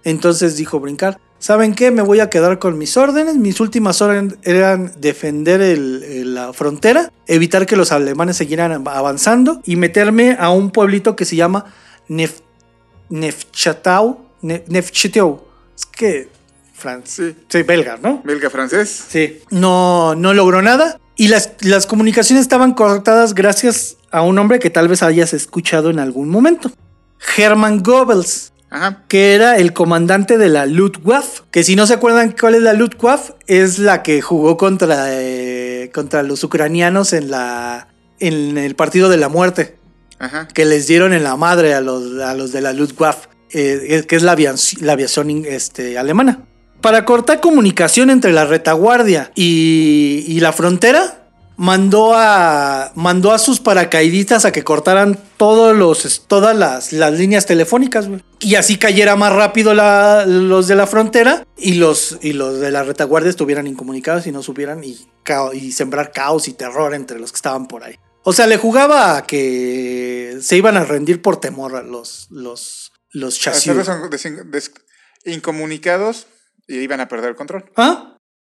Entonces dijo Brincar, ¿saben qué? Me voy a quedar con mis órdenes. Mis últimas órdenes eran defender el- el- la frontera, evitar que los alemanes siguieran avanzando y meterme a un pueblito que se llama Nef Nefchatau. Ne- Nefchatau. Es que... Francia. Sí. Sí, belga, ¿no? Belga francés. Sí. No, no logró nada. Y las, las comunicaciones estaban cortadas gracias a un hombre que tal vez hayas escuchado en algún momento. Hermann Goebbels Ajá. que era el comandante de la Luftwaffe. Que si no se acuerdan cuál es la Luftwaffe, es la que jugó contra, eh, contra los ucranianos en, la, en el partido de la muerte. Ajá. Que les dieron en la madre a los, a los de la Luftwaffe, eh, que es la aviación, la aviación este, alemana. Para cortar comunicación entre la retaguardia y, y la frontera, mandó a, mandó a sus paracaidistas a que cortaran todos los, todas las, las líneas telefónicas, güey. Y así cayera más rápido la- los de la frontera y los, y los de la retaguardia estuvieran incomunicados y no supieran y, y sembrar caos y terror entre los que estaban por ahí. O sea, le jugaba a que se iban a rendir por temor a los, los, los chasis. Incomunicados y iban a perder el control. ¿Ah?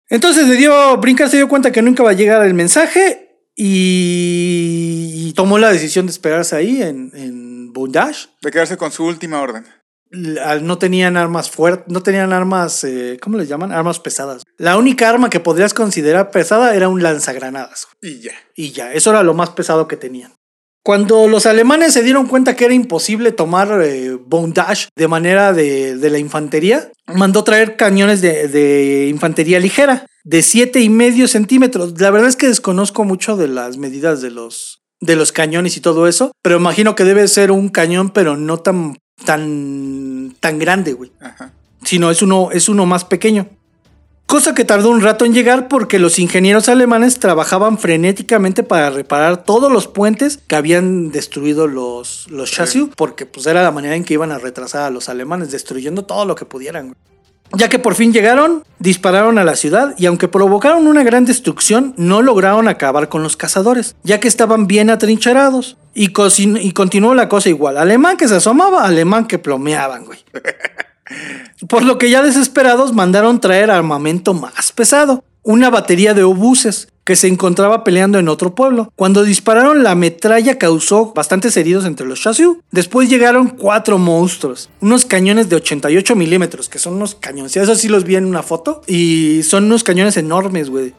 Entonces le dio, Brincar se dio cuenta que nunca va a llegar el mensaje y, y tomó la decisión de esperarse ahí en, en Bondage. De quedarse con su última orden. no tenían armas fuertes, no tenían armas, eh, ¿cómo les llaman? Armas pesadas. La única arma que podrías considerar pesada era un lanzagranadas. Y ya. Y ya, eso era lo más pesado que tenían. Cuando los alemanes se dieron cuenta que era imposible tomar eh, bondage de manera de, de la infantería, mandó traer cañones de, de infantería ligera de siete y medio centímetros. La verdad es que desconozco mucho de las medidas de los, de los cañones y todo eso, pero imagino que debe ser un cañón, pero no tan, tan, tan grande, güey. Ajá. Sino es uno, es uno más pequeño. Cosa que tardó un rato en llegar porque los ingenieros alemanes trabajaban frenéticamente para reparar todos los puentes que habían destruido los, los chasis, porque pues era la manera en que iban a retrasar a los alemanes, destruyendo todo lo que pudieran. Ya que por fin llegaron, dispararon a la ciudad y aunque provocaron una gran destrucción, no lograron acabar con los cazadores, ya que estaban bien atrincherados. Y, y continuó la cosa igual, alemán que se asomaba, alemán que plomeaban, güey. Por lo que ya desesperados mandaron traer armamento más pesado, una batería de obuses que se encontraba peleando en otro pueblo. Cuando dispararon la metralla causó bastantes heridos entre los chasis. Después llegaron cuatro monstruos, unos cañones de 88 milímetros, que son unos cañones. Eso sí los vi en una foto. Y son unos cañones enormes, güey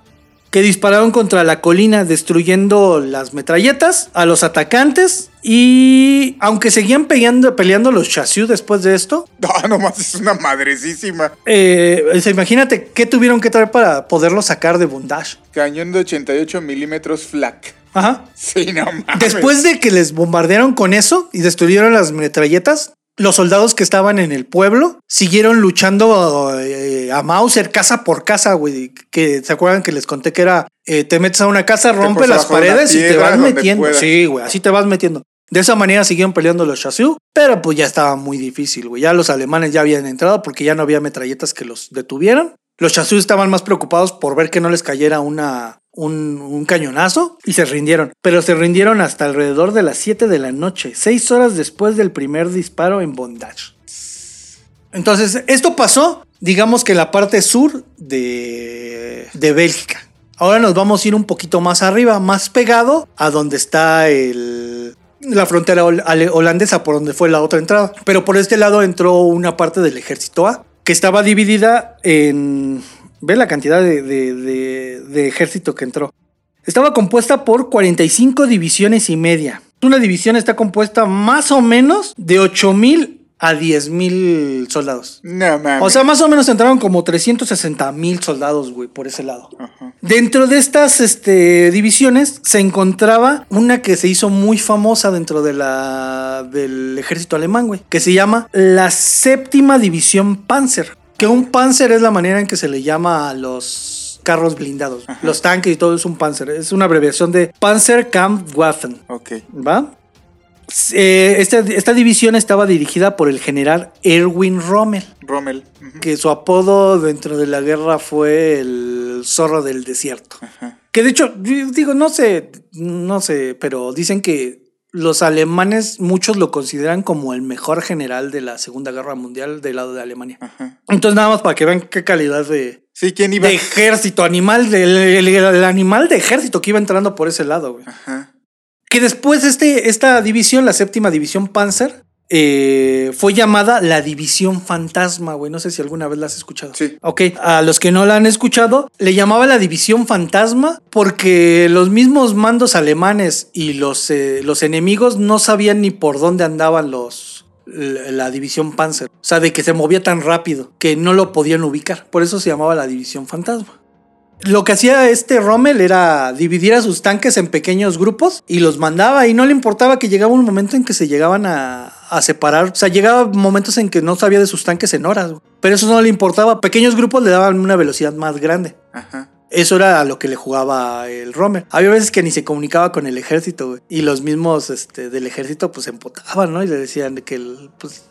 que dispararon contra la colina destruyendo las metralletas a los atacantes y aunque seguían peleando, peleando los chasis después de esto, No, nomás es una madrecísima. eh, imagínate qué tuvieron que traer para poderlo sacar de bondage. Cañón de 88 milímetros flak. Ajá. Sí, no mames. Después de que les bombardearon con eso y destruyeron las metralletas, los soldados que estaban en el pueblo siguieron luchando eh, a Mauser casa por casa, güey. Que se acuerdan que les conté que era eh, te metes a una casa, rompe las paredes y te vas metiendo. puedas. Sí, güey, así te vas metiendo. De esa manera siguieron peleando los chasis, pero pues ya estaba muy difícil, güey. Ya los alemanes ya habían entrado porque ya no había metralletas que los detuvieran. Los chasis estaban más preocupados por ver que no les cayera un, un cañonazo y se rindieron. Pero se rindieron hasta alrededor de las 7 de la noche, 6 horas después del primer disparo en bondage. Entonces, esto pasó, digamos que en la parte sur de, de Bélgica. Ahora nos vamos a ir un poquito más arriba, más pegado a donde está el, la frontera holandesa, por donde fue la otra entrada. Pero por este lado entró una parte del ejército A, que estaba dividida en... Ve la cantidad de, de- de- de ejército que entró. Estaba compuesta por 45 divisiones y media. Una división está compuesta más o menos de 8.000 a 10.000 soldados. No mames. O sea, más o menos entraron como 360 mil soldados, güey, por ese lado. Ajá. Dentro de estas este, divisiones se encontraba una que se hizo muy famosa dentro de la, del ejército alemán, güey, que se llama la séptima división Panzer. Que un Panzer es la manera en que se le llama a los carros blindados. Los tanques y todo es un Panzer. Es una abreviación de Panzerkampfwaffen. Ok. ¿Va? Eh, esta, esta división estaba dirigida por el general Erwin Rommel Rommel. Que su apodo dentro de la guerra fue el zorro del desierto. Que de hecho, digo, no sé, no sé, pero dicen que los alemanes, muchos lo consideran como el mejor general de la Segunda Guerra Mundial del lado de Alemania. Ajá. Entonces, nada más para que vean qué calidad de, Sí, ¿quién iba? de ejército, animal, del el, el animal de ejército que iba entrando por ese lado, güey. Ajá. Que después este, esta división, la séptima división Panzer, eh, fue llamada la División Fantasma, güey. No sé si alguna vez la has escuchado. Sí. Ok, a los que no la han escuchado, le llamaba la División Fantasma porque los mismos mandos alemanes y los, eh, los enemigos no sabían ni por dónde andaban los la la división Panzer, o sea, de que se movía tan rápido que no lo podían ubicar, por eso se llamaba la división fantasma. Lo que hacía este Rommel era dividir a sus tanques en pequeños grupos y los mandaba y no le importaba que llegaba un momento en que se llegaban a, a separar. O sea, llegaba momentos en que no sabía de sus tanques en horas, pero eso no le importaba. Pequeños grupos le daban una velocidad más grande. Ajá. Eso era a lo que le jugaba el Rommel. Había veces que ni se comunicaba con el ejército, güey. Y los mismos este, del ejército pues se empotaban, ¿no? Y le decían de que el, pues,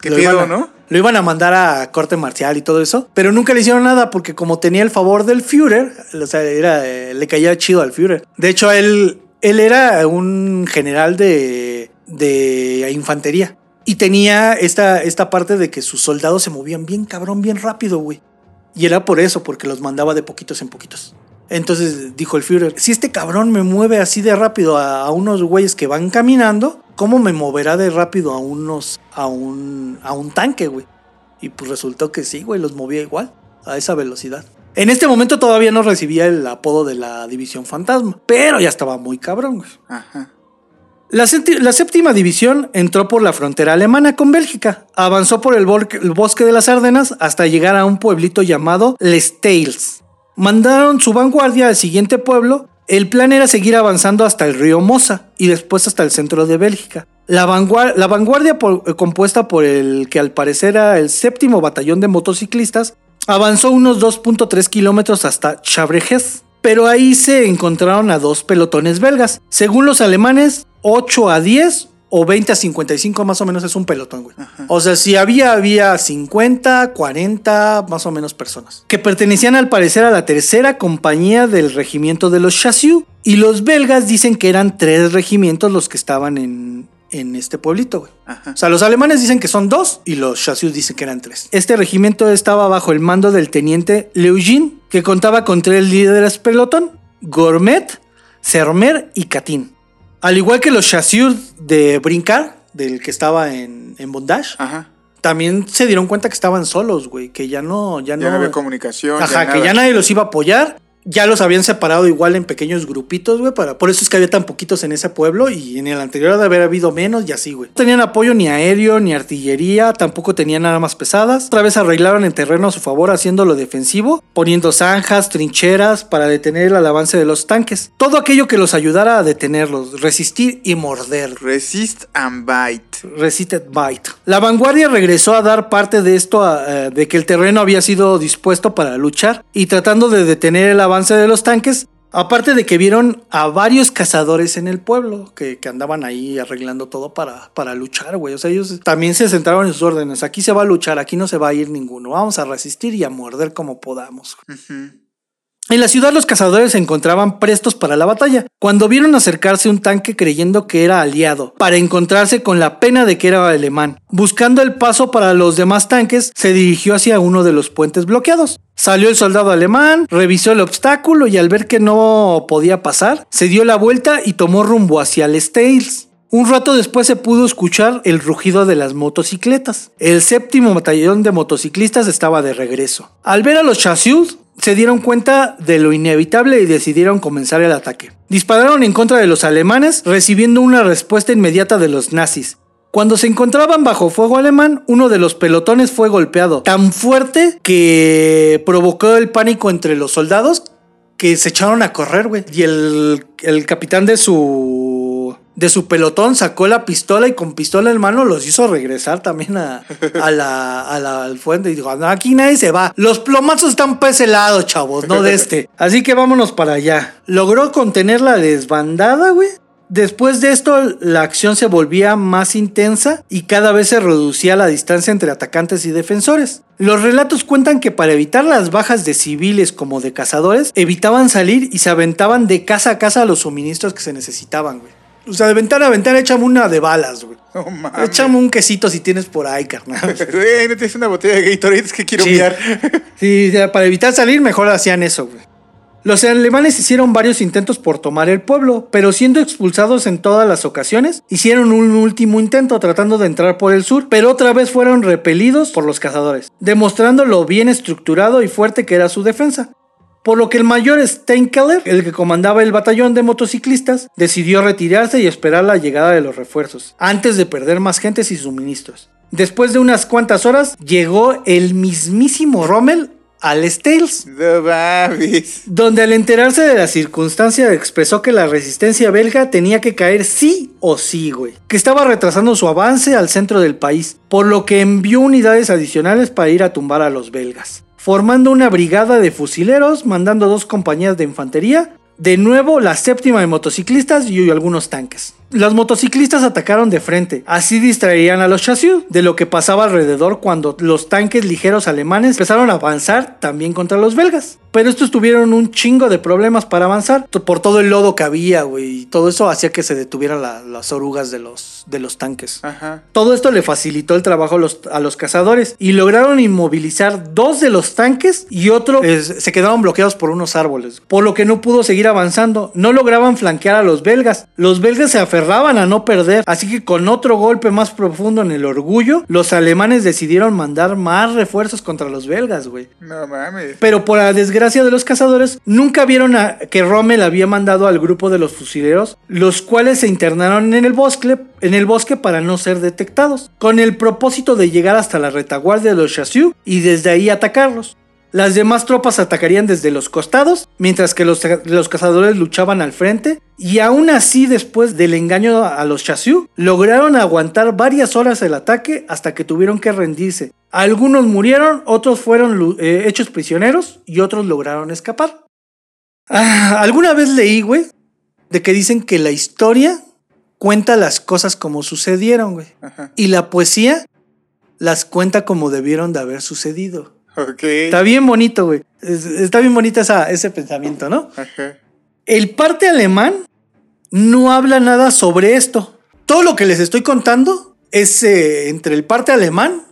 ¿Qué lo iban a- no? Lo iban a mandar a corte marcial y todo eso, pero nunca le hicieron nada porque como tenía el favor del Führer, o sea, era, eh, le caía chido al Führer. De hecho, él, él era un general de, de infantería y tenía esta, esta parte de que sus soldados se movían bien cabrón, bien rápido, güey. Y era por eso, porque los mandaba de poquitos en poquitos. Entonces dijo el Führer, si este cabrón me mueve así de rápido a, a unos güeyes que van caminando, ¿cómo me moverá de rápido a unos, a un, a un tanque, güey? Y pues resultó que sí, güey, los movía igual, a esa velocidad. En este momento todavía no recibía el apodo de la División Fantasma, pero ya estaba muy cabrón, güey. Ajá. La, sépti- la séptima división entró por la frontera alemana con Bélgica. Avanzó por el, el bosque de las Ardenas hasta llegar a un pueblito llamado Les Tales. Mandaron su vanguardia al siguiente pueblo. El plan era seguir avanzando hasta el río Mosa y después hasta el centro de Bélgica. La, vanguar- la vanguardia eh, compuesta por el que al parecer era el séptimo batallón de motociclistas avanzó unos 2.3 kilómetros hasta Chabrejes, pero ahí se encontraron a dos pelotones belgas. Según los alemanes, 8 a 10 o 20 a 55 más o menos es un pelotón, güey. O sea, si había, había 50, 40 más o menos personas. Que pertenecían al parecer a la tercera compañía del regimiento de los Chassieux. Y los belgas dicen que eran tres regimientos los que estaban en, en este pueblito, güey. Ajá. O sea, los alemanes dicen que son dos y los Chassieux dicen que eran tres. Este regimiento estaba bajo el mando del teniente Leugin, que contaba con tres líderes pelotón, Gourmet, Sermer y Catín. Al igual que los Chassieux de Brincar, del que estaba en, en Bondage, Ajá. también se dieron cuenta que estaban solos, güey, que ya no, ya no, Ya no había comunicación. Ajá, que nada. ya nadie los iba a apoyar. Ya los habían separado igual en pequeños grupitos, güey. Para... Por eso es que había tan poquitos en ese pueblo. Y en el anterior de haber habido menos y así, güey. No tenían apoyo ni aéreo, ni artillería. Tampoco tenían armas pesadas. Otra vez arreglaron el terreno a su favor haciéndolo defensivo. Poniendo zanjas, trincheras para detener el avance de los tanques. Todo aquello que los ayudara a detenerlos, resistir y morder. Resist and bite. Resisted Bite. La vanguardia regresó a dar parte de esto, a- eh, de que el terreno había sido dispuesto para luchar y tratando de detener el avance de los tanques. Aparte de que vieron a varios cazadores en el pueblo que, andaban ahí arreglando todo para, para luchar, güey. O sea, ellos también se centraron en sus órdenes. Aquí se va a luchar, aquí no se va a ir ninguno. Vamos a resistir y a morder como podamos. En la ciudad los cazadores se encontraban prestos para la batalla, cuando vieron acercarse un tanque creyendo que era aliado, para encontrarse con la pena de que era alemán. Buscando el paso para los demás tanques, se dirigió hacia uno de los puentes bloqueados. Salió el soldado alemán, revisó el obstáculo y al ver que no podía pasar, se dio la vuelta y tomó rumbo hacia Les Tales. Un rato después se pudo escuchar el rugido de las motocicletas. El séptimo batallón de motociclistas estaba de regreso. Al ver a los Chassieux, se dieron cuenta de lo inevitable y decidieron comenzar el ataque. Dispararon en contra de los alemanes, recibiendo una respuesta inmediata de los nazis. Cuando se encontraban bajo fuego alemán, uno de los pelotones fue golpeado tan fuerte que provocó el pánico entre los soldados que se echaron a correr, güey. Y el, el capitán de su de su pelotón sacó la pistola y con pistola en mano los hizo regresar también a, a la, a la al fuente y dijo, "No, aquí nadie se va. Los plomazos están para ese lado, chavos, no de este. Así que vámonos para allá. Logró contener la desbandada, güey. Después de esto, la acción se volvía más intensa y cada vez se reducía la distancia entre atacantes y defensores. Los relatos cuentan que para evitar las bajas de civiles como de cazadores, evitaban salir y se aventaban de casa a casa los suministros que se necesitaban, güey. O sea, de ventana a ventana, échame una de balas, güey. No mames. Échame un quesito si tienes por ahí, carnal. Güey, no tienes una botella de Gatorade, es que quiero Sí. miar. Sí, para evitar salir, mejor hacían eso, güey. Los alemanes hicieron varios intentos por tomar el pueblo, pero siendo expulsados en todas las ocasiones, hicieron un último intento tratando de entrar por el sur, pero otra vez fueron repelidos por los cazadores, demostrando lo bien estructurado y fuerte que era su defensa. Por lo que el mayor Steinkeller, el que comandaba el batallón de motociclistas, decidió retirarse y esperar la llegada de los refuerzos, antes de perder más gentes y suministros. Después de unas cuantas horas, llegó el mismísimo Rommel al Stales, No donde al enterarse de la circunstancia expresó que la resistencia belga tenía que caer sí o sí, güey. Que estaba retrasando su avance al centro del país, por lo que envió unidades adicionales para ir a tumbar a los belgas. Formando una brigada de fusileros, mandando dos compañías de infantería, de nuevo la séptima de motociclistas y algunos tanques. Los motociclistas atacaron de frente, así distraerían a los chassieux de lo que pasaba alrededor cuando los tanques ligeros alemanes empezaron a avanzar también contra los belgas. Pero estos tuvieron un chingo de problemas para avanzar por todo el lodo que había, güey. y Todo eso hacía que se detuvieran la- las orugas de los, de los tanques. Ajá. Todo esto le facilitó el trabajo a los, a los cazadores y lograron inmovilizar dos de los tanques y otro eh, se quedaron bloqueados por unos árboles, por lo que no pudo seguir avanzando. No lograban flanquear a los belgas. Los belgas se aferraron aferraban a no perder, así que con otro golpe más profundo en el orgullo, los alemanes decidieron mandar más refuerzos contra los belgas, güey. No mames. Pero por la desgracia de los cazadores, nunca vieron a que Rommel había mandado al grupo de los fusileros, los cuales se internaron en el bosque, en el bosque para no ser detectados, con el propósito de llegar hasta la retaguardia de los Chassieux y desde ahí atacarlos. Las demás tropas atacarían desde los costados, mientras que los, los cazadores luchaban al frente, y aún así después del engaño a los Chassieux, lograron aguantar varias horas el ataque hasta que tuvieron que rendirse. Algunos murieron, otros fueron eh, hechos prisioneros y otros lograron escapar. Ah, Alguna vez leí, güey, de que dicen que la historia cuenta las cosas como sucedieron, güey. Ajá. Y la poesía las cuenta como debieron de haber sucedido. Ok. Está bien bonito, güey. Es- Está bien bonito esa- ese pensamiento, ¿no? Ajá. El parte alemán no habla nada sobre esto. Todo lo que les estoy contando es eh, entre el parte alemán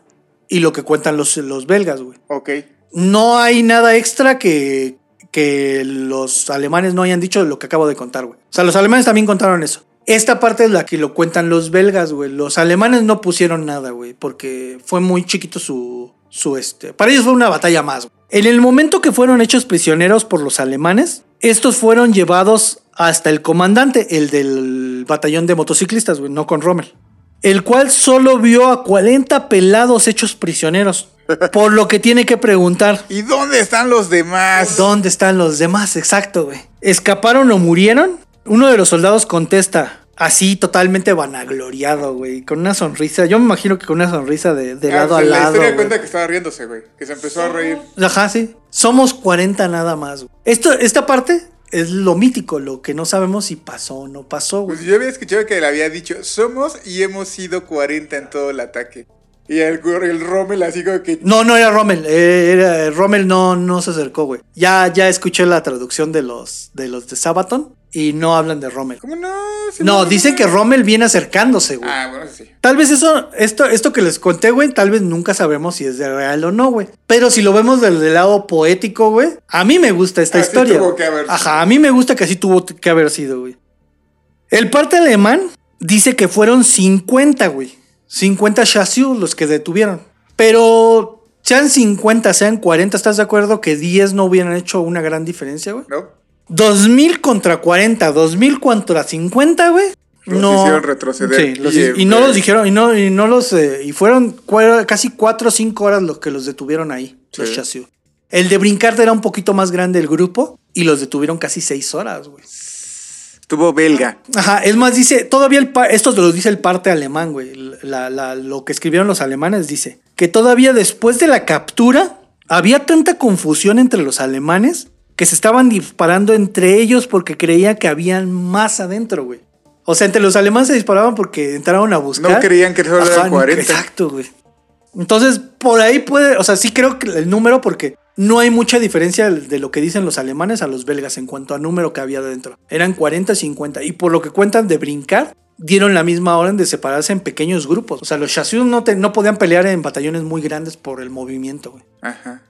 y lo que cuentan los, los belgas, güey. Ok. No hay nada extra que, que los alemanes no hayan dicho de lo que acabo de contar, güey. O sea, los alemanes también contaron eso. Esta parte es la que lo cuentan los belgas, güey. Los alemanes no pusieron nada, güey, porque fue muy chiquito su, su este. Para ellos fue una batalla más. En el momento que fueron hechos prisioneros por los alemanes, estos fueron llevados hasta el comandante, el del batallón de motociclistas, güey, no con Rommel. El cual solo vio a 40 pelados hechos prisioneros. Por lo que tiene que preguntar, ¿Y dónde están los demás? ¿Dónde están los demás? Exacto, güey. ¿Escaparon o murieron? Uno de los soldados contesta, así totalmente vanagloriado, güey, con una sonrisa. Yo me imagino que con una sonrisa de, de Ah, lado o a sea, la lado. historia güey. cuenta que estaba riéndose, güey. Que se empezó a reír. Ajá, sí. Somos 40 nada más. güey. Esto, esta parte es lo mítico, lo que no sabemos si pasó o no pasó, güey. Pues yo había escuchado que le había dicho, somos y hemos sido 40 en todo el ataque. Y el, el Rommel así como que... No, no era Rommel. eh, era- Rommel no, no se acercó, güey. Ya, ya escuché la traducción de los de los de Sabaton y no hablan de Rommel. ¿Cómo no? Sí, No, dicen que Rommel viene acercándose, güey. Ah, bueno, sí. Tal vez eso, esto, esto que les conté, güey, tal vez nunca sabremos si es de real o no, güey. Pero si lo vemos del, del lado poético, güey, a mí me gusta esta Así historia. tuvo güey. que haber sido. Ajá, a mí me gusta que así tuvo que haber sido, güey. El parte alemán dice que fueron 50, güey. 50 Chassieux los que detuvieron. Pero sean 50, sean 40, ¿estás de acuerdo que 10 no hubieran hecho una gran diferencia, güey? ¿No? 2000 contra 40, 2000 contra 50, güey. Los no. hicieron retroceder Sí, los- y, y, no eh, los dijeron, y no, y no los. eh, y fueron casi 4 o 5 horas los que los detuvieron ahí, los. El de Brincarte era un poquito más grande el grupo y los detuvieron casi 6 horas, güey. Estuvo belga. Ajá, es más, dice, todavía el esto lo dice el parte alemán, güey. La- la- lo que escribieron los alemanes dice que todavía después de la captura había tanta confusión entre los alemanes que se estaban disparando entre ellos porque creían que habían más adentro, güey. O sea, entre los alemanes se disparaban porque entraron a buscar. No creían que solo eran 40. Exacto, güey. Entonces, por ahí puede, o sea, sí creo que el número porque no hay mucha diferencia de lo que dicen los alemanes a los belgas en cuanto a número que había dentro. Eran 40, 50. Y por lo que cuentan de brincar, dieron la misma orden de separarse en pequeños grupos. O sea, los no, te- no podían pelear en batallones muy grandes por el movimiento, güey. Ajá.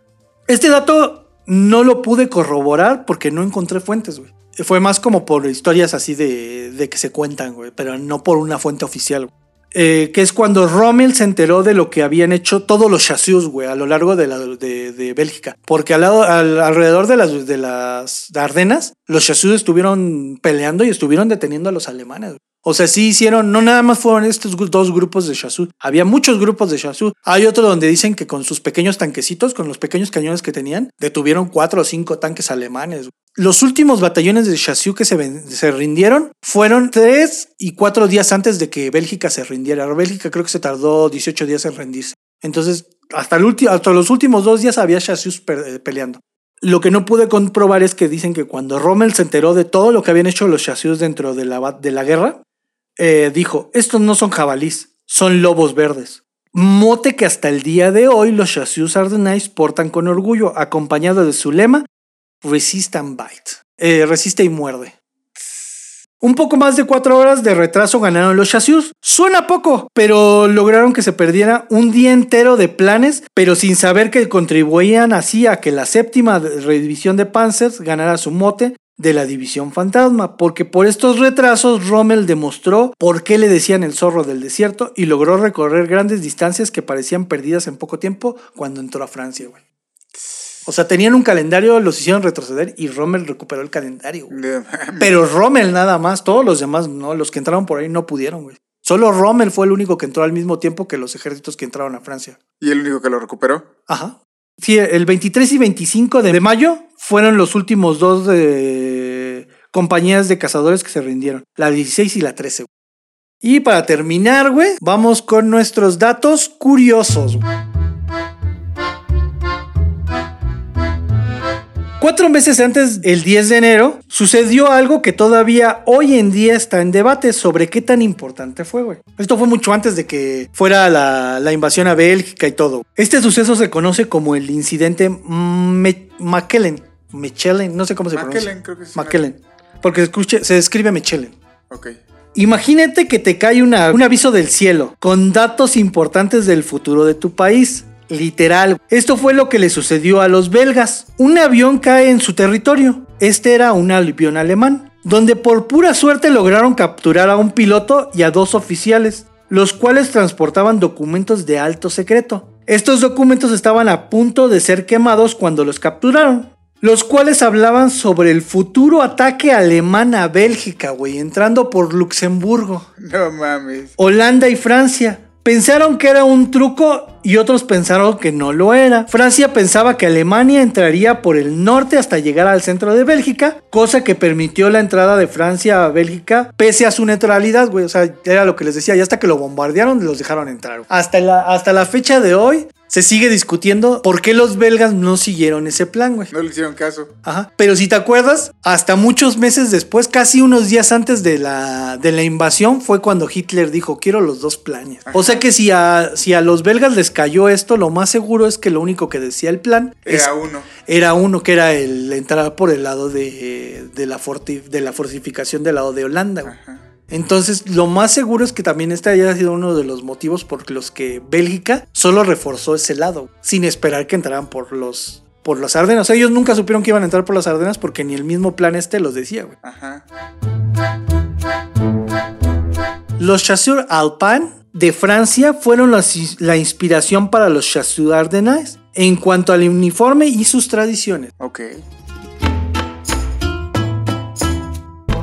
Este dato no lo pude corroborar porque no encontré fuentes, güey. Fue más como por historias así de, de que se cuentan, güey, pero no por una fuente oficial. Eh, que es cuando Rommel se enteró de lo que habían hecho todos los chassieux, güey, a lo largo de, de, Bélgica. Porque al lado, al- alrededor de las, de las Ardenas, los chassieux estuvieron peleando y estuvieron deteniendo a los alemanes. O sea, sí hicieron, no nada más fueron estos dos grupos de chassieux. Había muchos grupos de chassieux. Hay otro donde dicen que con sus pequeños tanquecitos, con los pequeños cañones que tenían, detuvieron cuatro o cinco tanques alemanes. Los últimos batallones de chassieux que se, se rindieron fueron tres y cuatro días antes de que Bélgica se rindiera. Bélgica creo que se tardó 18 días en rendirse. Entonces, hasta, el hasta los últimos dos días había per- eh, peleando. Lo que no pude comprobar es que dicen que cuando Rommel se enteró de todo lo que habían hecho los chassieux dentro de la, de la guerra, eh, dijo, estos no son jabalís, son lobos verdes. Mote que hasta el día de hoy los chassieux ardennais portan con orgullo, acompañado de su lema, Resist and Bite, eh, resiste y muerde. Un poco más de cuatro horas de retraso ganaron los chassieux. Suena poco, pero lograron que se perdiera un día entero de planes, pero sin saber que contribuían así a que la séptima división de Panzers ganara su mote de la División Fantasma, porque por estos retrasos Rommel demostró por qué le decían el zorro del desierto y logró recorrer grandes distancias que parecían perdidas en poco tiempo cuando entró a Francia, güey. O sea, tenían un calendario, los hicieron retroceder y Rommel recuperó el calendario. güey. Pero Rommel nada más, todos los demás no, los que entraron por ahí no pudieron, güey. Solo Rommel fue el único que entró al mismo tiempo que los ejércitos que entraron a Francia. ¿Y el único que lo recuperó? Ajá. Sí, el 23 y 25 de mayo fueron los últimos dos de compañías de cazadores que se rindieron. La 16 y la 13. güey. Y para terminar, güey, vamos con nuestros datos curiosos. Cuatro meses antes, el 10 de enero, sucedió algo que todavía hoy en día está en debate sobre qué tan importante fue, güey. Esto fue mucho antes de que fuera la, la invasión a Bélgica y todo. Este suceso se conoce como el incidente Me- McKellen. Mechelen, no sé cómo se pronuncia. Mackellen, creo que es. McKellen. Porque se, escuche- se escribe Mechelen. Ok. Imagínate que te cae una- un aviso del cielo con datos importantes del futuro de tu país. Literal. Esto fue lo que le sucedió a los belgas. Un avión cae en su territorio. Este era un avión alemán, donde por pura suerte lograron capturar a un piloto y a dos oficiales, los cuales transportaban documentos de alto secreto. Estos documentos estaban a punto de ser quemados cuando los capturaron. Los cuales hablaban sobre el futuro ataque alemán a Bélgica, güey, entrando por Luxemburgo. No mames. Holanda y Francia. Pensaron que era un truco y otros pensaron que no lo era. Francia pensaba que Alemania entraría por el norte hasta llegar al centro de Bélgica, cosa que permitió la entrada de Francia a Bélgica pese a su neutralidad, güey. O sea, era lo que les decía, ya hasta que lo bombardearon los dejaron entrar. Hasta la, hasta la fecha de hoy se sigue discutiendo por qué los belgas no siguieron ese plan, güey. No le hicieron caso. Ajá. Pero si te acuerdas, hasta muchos meses después, casi unos días antes de la, de la invasión, fue cuando Hitler dijo, quiero los dos planes. O sea que si a, si a los belgas les cayó esto, lo más seguro es que lo único que decía el plan es- Era uno. era uno, que era el entrar por el lado de, de, la, de la fortificación del lado de Holanda. Ajá. Entonces, lo más seguro es que también este haya sido uno de los motivos por los que Bélgica solo reforzó ese lado, sin esperar que entraran por los por las Ardenas. O sea, ellos nunca supieron que iban a entrar por las Ardenas porque ni el mismo plan este los decía, güey. Ajá. Los Chasseurs Alpin de Francia fueron las- la inspiración para los Chasseurs Ardennes en cuanto al uniforme y sus tradiciones. Ok.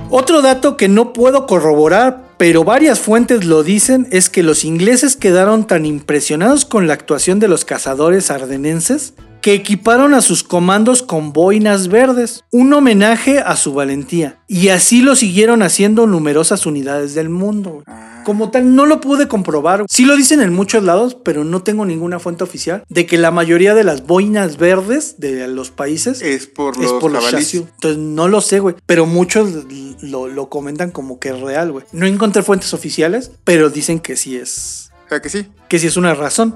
Otro dato que no puedo corroborar, pero varias fuentes lo dicen, es que los ingleses quedaron tan impresionados con la actuación de los cazadores ardenenses que equiparon a sus comandos con boinas verdes, un homenaje a su valentía, y así lo siguieron haciendo numerosas unidades del mundo. Como tal, no lo pude comprobar. Sí lo dicen en muchos lados, pero no tengo ninguna fuente oficial de que la mayoría de las boinas verdes de los países Es por los es por los. Entonces no lo sé, güey. Pero muchos lo, lo comentan como que es real, güey. No encontré fuentes oficiales, pero dicen que sí es. O sea que sí. Que sí es una razón.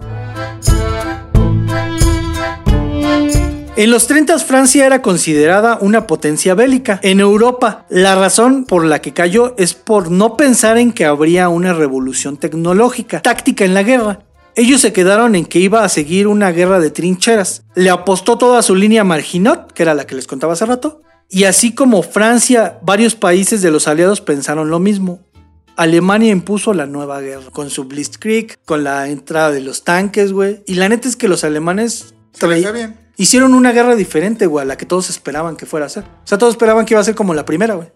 En los 30 Francia era considerada una potencia bélica. En Europa, la razón por la que cayó es por no pensar en que habría una revolución tecnológica, táctica en la guerra. Ellos se quedaron en que iba a seguir una guerra de trincheras. Le apostó toda su línea Marginot, que era la que les contaba hace rato. Y así como Francia, varios países de los aliados pensaron lo mismo. Alemania impuso la nueva guerra con su Blitzkrieg, con la entrada de los tanques, güey. Y la neta es que los alemanes Se les bien. Hicieron una guerra diferente, güey, a la que todos esperaban que fuera a ser. O sea, todos esperaban que iba a ser como la primera, güey.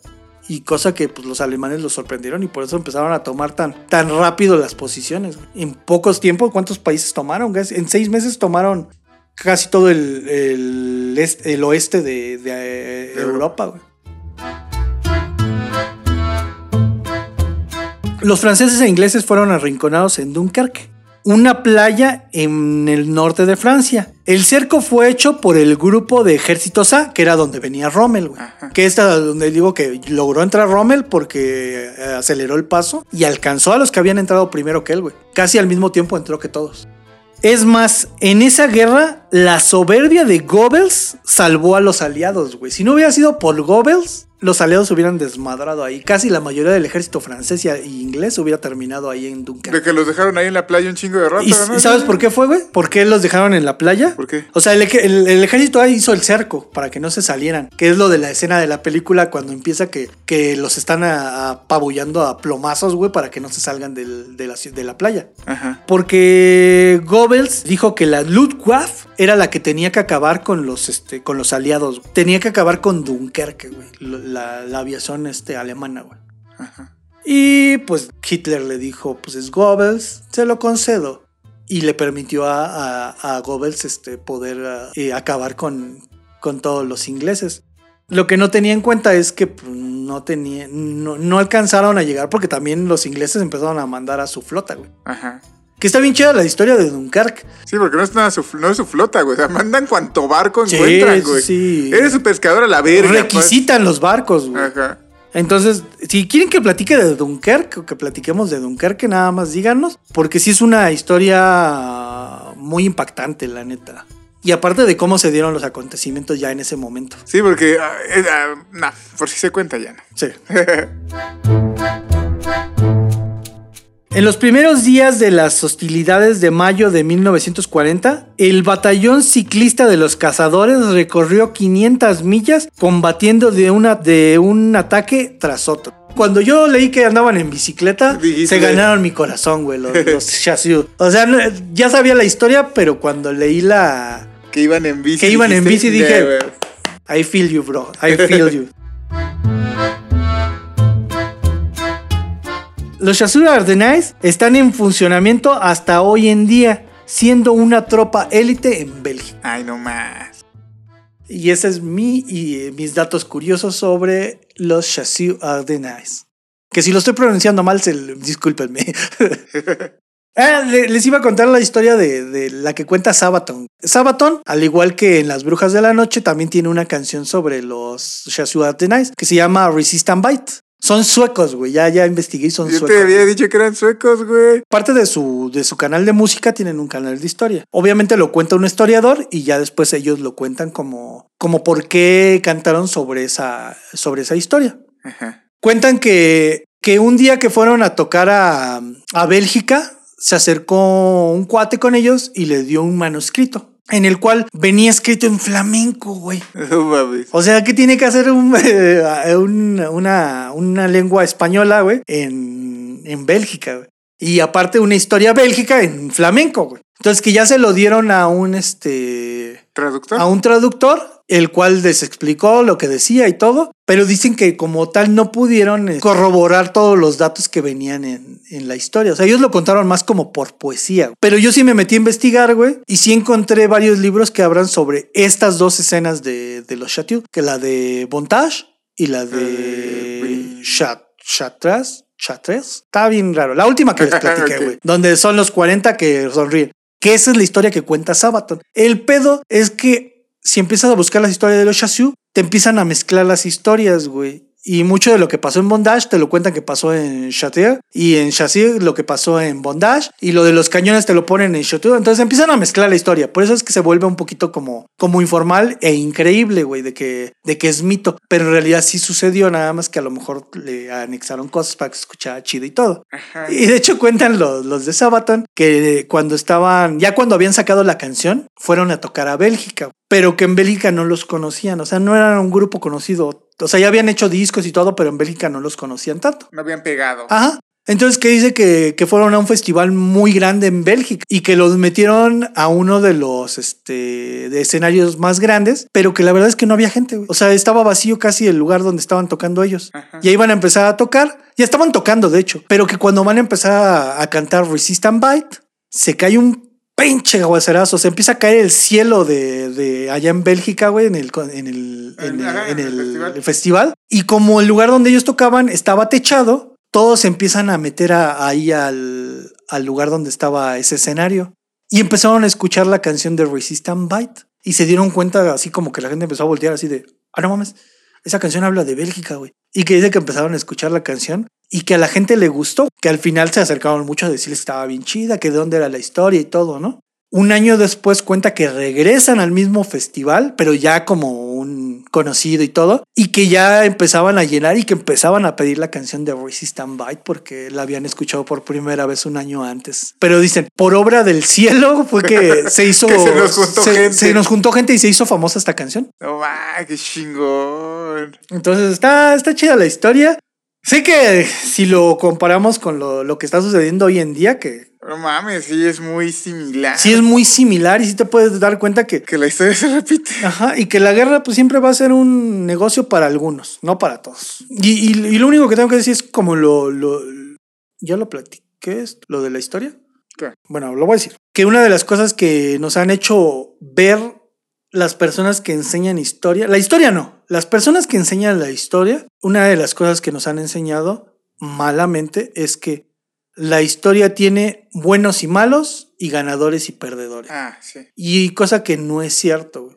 Y cosa que pues, los alemanes los sorprendieron y por eso empezaron a tomar tan, tan rápido las posiciones. güey. En pocos tiempos, ¿cuántos países tomaron? güey? En seis meses tomaron casi todo el, el, est- el oeste de, de, eh, De Europa, güey. Los franceses e ingleses fueron arrinconados en Dunkerque, una playa en el norte de Francia. El cerco fue hecho por el grupo de ejércitos A, que era donde venía Rommel, güey. Que esta donde digo que logró entrar Rommel porque eh, aceleró el paso y alcanzó a los que habían entrado primero que él, güey. Casi al mismo tiempo entró que todos. Es más, en esa guerra, la soberbia de Goebbels salvó a los aliados, güey. Si no hubiera sido por Goebbels, los aliados hubieran desmadrado ahí. Casi la mayoría del ejército francés y y inglés hubiera terminado ahí en De Dunkerque. que los dejaron ahí en la playa un chingo de rato, ¿Y, ¿no? y sabes por qué fue, güey? ¿Por qué los dejaron en la playa? ¿Por qué? O sea, el, el- el ejército ahí hizo el cerco para que no se salieran. Que es lo de la escena de la película cuando empieza que, que los están a- apabullando a plomazos, güey, para que no se salgan del- de, la, de la playa. Ajá. Porque Goebbels dijo que la Luftwaffe era la que tenía que acabar con los, este, con los aliados. Tenía que acabar con Dunkerque, güey. La, la aviación este, alemana, güey. Ajá. Y pues Hitler le dijo, pues es Goebbels, se lo concedo. Y le permitió a, a, a Goebbels este, poder eh, acabar con, con todos los ingleses. Lo que no tenía en cuenta es que pues, no, tenía, no, no alcanzaron a llegar porque también los ingleses empezaron a mandar a su flota, güey. Ajá. Que está bien chida la historia de Dunkerque. Sí, porque no es nada su, no es su flota, güey. O sea, mandan cuanto barco Sí, encuentran, güey. sí. Eres su pescador a la verga. pues. Requisitan los barcos, güey. Ajá. Entonces, si quieren que platique de Dunkerque o que platiquemos de Dunkerque, nada más díganos, porque sí es una historia muy impactante, la neta. Y aparte de cómo se dieron los acontecimientos ya en ese momento. Sí, porque. ah, nah, por si se cuenta ya, ¿no? Sí. En los primeros días de las hostilidades de mayo de 1940, el batallón ciclista de los cazadores recorrió 500 millas combatiendo de, una, de un ataque tras otro. Cuando yo leí que andaban en bicicleta, Dijiste- se ganaron mi corazón, güey, los, los Chassieux. O sea, ya sabía la historia, pero cuando leí la... Que iban en bici. Que iban en bici, dije-. I feel you, bro. I feel you. Los Chasseurs Ardennes están en funcionamiento hasta hoy en día, siendo una tropa élite en Bélgica. Ay, no más. Y ese es mi y eh, mis datos curiosos sobre los Chasseurs Ardennes. Que si lo estoy pronunciando mal, se, discúlpenme. Ah, le- les iba a contar la historia de, de la que cuenta Sabaton. Sabaton, al igual que en Las Brujas de la Noche, también tiene una canción sobre los Chasseurs Ardennes que se llama Resist and Bite. Son suecos, güey. Ya, ya investigué y son Yo suecos. te había dicho que eran suecos, güey. Parte de su, de su canal de música tienen un canal de historia. Obviamente lo cuenta un historiador y ya después ellos lo cuentan como, como por qué cantaron sobre esa, sobre esa historia. Ajá. Cuentan que, que un día que fueron a tocar a, a Bélgica, se acercó un cuate con ellos y le dio un manuscrito. En el cual venía escrito en flamenco, güey. O sea, que tiene que hacer un, eh, un- una, una lengua española, güey, en, en Bélgica, güey. Y aparte una historia bélgica en flamenco, güey. Entonces que ya se lo dieron a un, este, ¿Traductor? a un traductor, el cual les explicó lo que decía y todo, pero dicen que como tal no pudieron eh, corroborar todos los datos que venían en, en la historia. O sea, ellos lo contaron más como por poesía. Pero yo sí me metí a investigar, güey, y sí encontré varios libros que hablan sobre estas dos escenas de, de los Chateau, que la de Bontage y la de Chat, Chatras. Chatres. Está bien raro. La última que les platiqué, güey. Donde son los 40 que sonríen. Que esa es la historia que cuenta Sabaton. El pedo es que si empiezas a buscar las historias de los Chasseurs, te empiezan a mezclar las historias, güey. Y mucho de lo que pasó en Bondage te lo cuentan que pasó en Chateau. Y en Chasseur lo que pasó en Bondage. Y lo de los cañones te lo ponen en Chateau. Entonces empiezan a mezclar la historia. Por eso es que se vuelve un poquito como, como informal e increíble, güey, de que, de que es mito. Pero en realidad sí sucedió, nada más que a lo mejor le anexaron cosas para que se escuchara chido y todo. Ajá. Y de hecho cuentan los, los de Sabaton que cuando estaban, ya cuando habían sacado la canción, fueron a tocar a Bélgica, pero que en Bélgica no los conocían, o sea, no eran un grupo conocido, o sea, ya habían hecho discos y todo, pero en Bélgica no los conocían tanto. No habían pegado. Ajá. Entonces, que dice que, que fueron a un festival muy grande en Bélgica y que los metieron a uno de los este, de escenarios más grandes, pero que la verdad es que no había gente. güey. O sea, estaba vacío casi el lugar donde estaban tocando ellos. Ajá. Ya iban a empezar a tocar, ya estaban tocando, de hecho, pero que cuando van a empezar a, a cantar Resist and Bite, se cae un pinche aguacerazo, se empieza a caer el cielo de, de allá en Bélgica, güey, en el, en el, en el- Ajá, en el el festival. festival. Y como el lugar donde ellos tocaban estaba techado, todos se empiezan a meter a- ahí al, al lugar donde estaba ese escenario. Y empezaron a escuchar la canción de Resist and Bite. Y se dieron cuenta así como que la gente empezó a voltear así de, ah, no mames, esa canción habla de Bélgica, güey. Y que dice que empezaron a escuchar la canción y que a la gente le gustó, que al final se acercaron mucho a decirles que estaba bien chida, que de dónde era la historia y todo, ¿no? Un año después cuenta que regresan al mismo festival, pero ya como un conocido y todo, y que ya empezaban a llenar y que empezaban a pedir la canción de Resist and Bite porque la habían escuchado por primera vez un año antes. Pero dicen, por obra del cielo fue que se hizo. Que se nos juntó se- gente. se nos juntó gente y se hizo famosa esta canción. No, ma, qué chingón. Entonces está, está chida la historia. Sé que si lo comparamos con lo, lo que está sucediendo hoy en día, que No mames, sí, es muy similar. sí es muy similar y sí te puedes dar cuenta que, Que la historia se repite. ajá, y que la guerra pues siempre va a ser un negocio para algunos, no para todos. Y, y- y lo único que tengo que decir es como lo, lo ya lo platiqué, esto, lo de la historia. ¿Qué? Bueno, lo voy a decir. Que una de las cosas que nos han hecho ver las personas que enseñan historia, la historia no, las personas que enseñan la historia, una de las cosas que nos han enseñado malamente es que la historia tiene buenos y malos y ganadores y perdedores. Ah, sí. Y cosa que no es cierto. güey.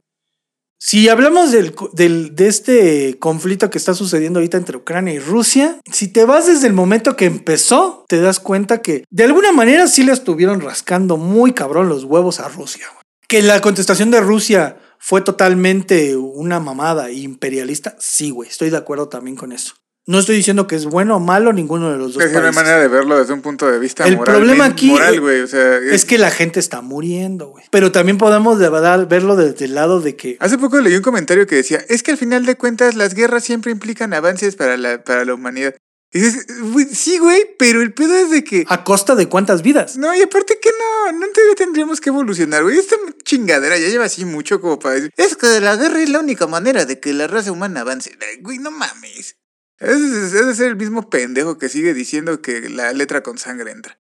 Si hablamos del, del- de este conflicto que está sucediendo ahorita entre Ucrania y Rusia, si te vas desde el momento que empezó, te das cuenta que de alguna manera sí le estuvieron rascando muy cabrón los huevos a Rusia. güey. Que la contestación de Rusia fue totalmente una mamada imperialista, sí, güey, estoy de acuerdo también con eso. No estoy diciendo que es bueno o malo ninguno de los dos Es una manera de verlo desde un punto de vista El moral. problema aquí Moral, güey. O sea, Es que la gente está muriendo, güey. Pero también podemos de verdad verlo desde el lado de que Hace poco leí un comentario que decía, es que al final de cuentas las guerras siempre implican avances para la, para la humanidad. Y dices, "Güey, sí, güey, pero el pedo es de que... a costa de cuántas vidas. No, y aparte que no, no tendríamos que evolucionar, güey. Esta chingadera ya lleva así mucho como para decir, es que la guerra es la única manera de que la raza humana avance. Güey, no mames. Es, es de ser el mismo pendejo que sigue diciendo que la letra con sangre entra.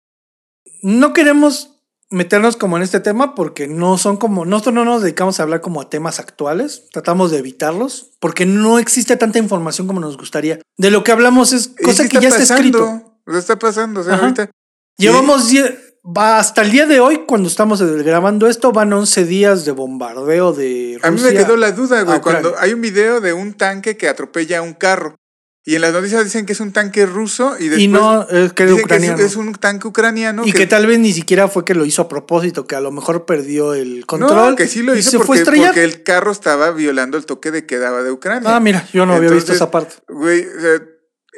No queremos meternos como en este tema porque no son como nosotros no nos dedicamos a hablar como a temas actuales, tratamos de evitarlos porque no existe tanta información como nos gustaría. De lo que hablamos es cosa sí que ya está escrito. Lo está pasando, o sea, ahorita. Llevamos va hasta el día de hoy cuando estamos grabando esto van 11 días de bombardeo de Rusia. A mí me quedó la duda, güey, cuando hay un video de un tanque que atropella a un carro. Y en las noticias dicen que es un tanque ruso y después y no es que dicen que es- un tanque ucraniano. y que, tal vez ni siquiera fue que lo hizo a propósito, que a lo mejor perdió el control. No, que sí lo hizo se porque, porque el carro estaba violando el toque de quedaba de Ucrania. Ah, mira, yo no había visto esa parte. Güey, o sea,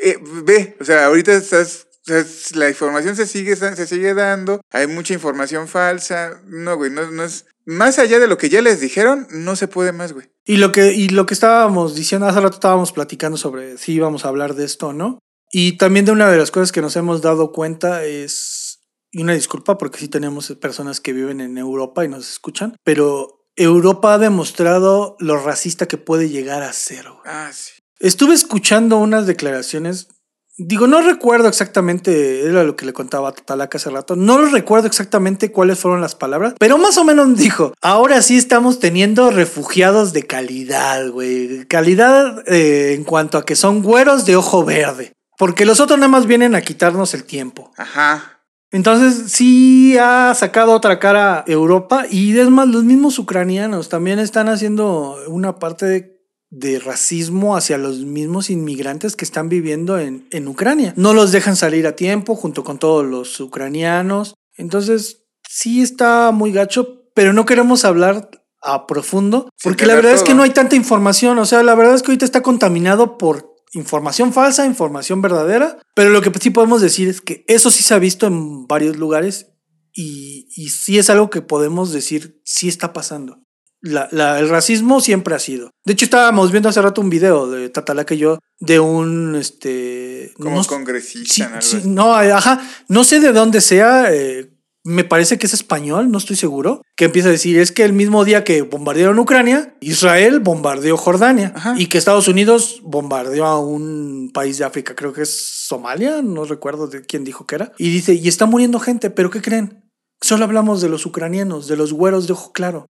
eh, ve, o sea, ahorita estás, o sea, es- la información se sigue, se sigue dando, hay mucha información falsa, no, güey, no, no es, más allá de lo que ya les dijeron, no se puede más, güey. Y lo que, y lo que estábamos diciendo, hace rato estábamos platicando sobre si íbamos a hablar de esto o no. Y también de una de las cosas que nos hemos dado cuenta es, y una disculpa porque sí tenemos personas que viven en Europa y nos escuchan, pero Europa ha demostrado lo racista que puede llegar a ser. güey. Ah, sí. Estuve escuchando unas declaraciones. Digo, no recuerdo exactamente, era lo que le contaba a Tatalaca hace rato, no recuerdo exactamente cuáles fueron las palabras, pero más o menos dijo, ahora sí estamos teniendo refugiados de calidad, güey. Calidad eh, en cuanto a que son güeros de ojo verde, porque los otros nada más vienen a quitarnos el tiempo. Ajá. Entonces sí ha sacado otra cara Europa y es más, los mismos ucranianos también están haciendo una parte de, de racismo hacia los mismos inmigrantes que están viviendo en, en Ucrania. No los dejan salir a tiempo junto con todos los ucranianos. Entonces sí está muy gacho, pero no queremos hablar a profundo porque la verdad es que no hay tanta información. O sea, la verdad es que ahorita está contaminado por información falsa, información verdadera, pero lo que sí podemos decir es que eso sí se ha visto en varios lugares y, y sí es algo que podemos decir sí está pasando. La- la- el racismo siempre ha sido. De hecho, estábamos viendo hace rato un video de Tatalaca y yo de un este Como no- congresista. sí, sí, no, ajá, no sé de dónde sea, eh, me parece que es español, no estoy seguro, que empieza a decir, es que el mismo día que bombardearon Ucrania, Israel bombardeó Jordania Ajá. y que Estados Unidos bombardeó a un país de África, creo que es Somalia, no recuerdo de quién dijo que era, y dice, y está muriendo gente, pero ¿qué creen? Solo hablamos de los ucranianos, de los güeros de ojo claro.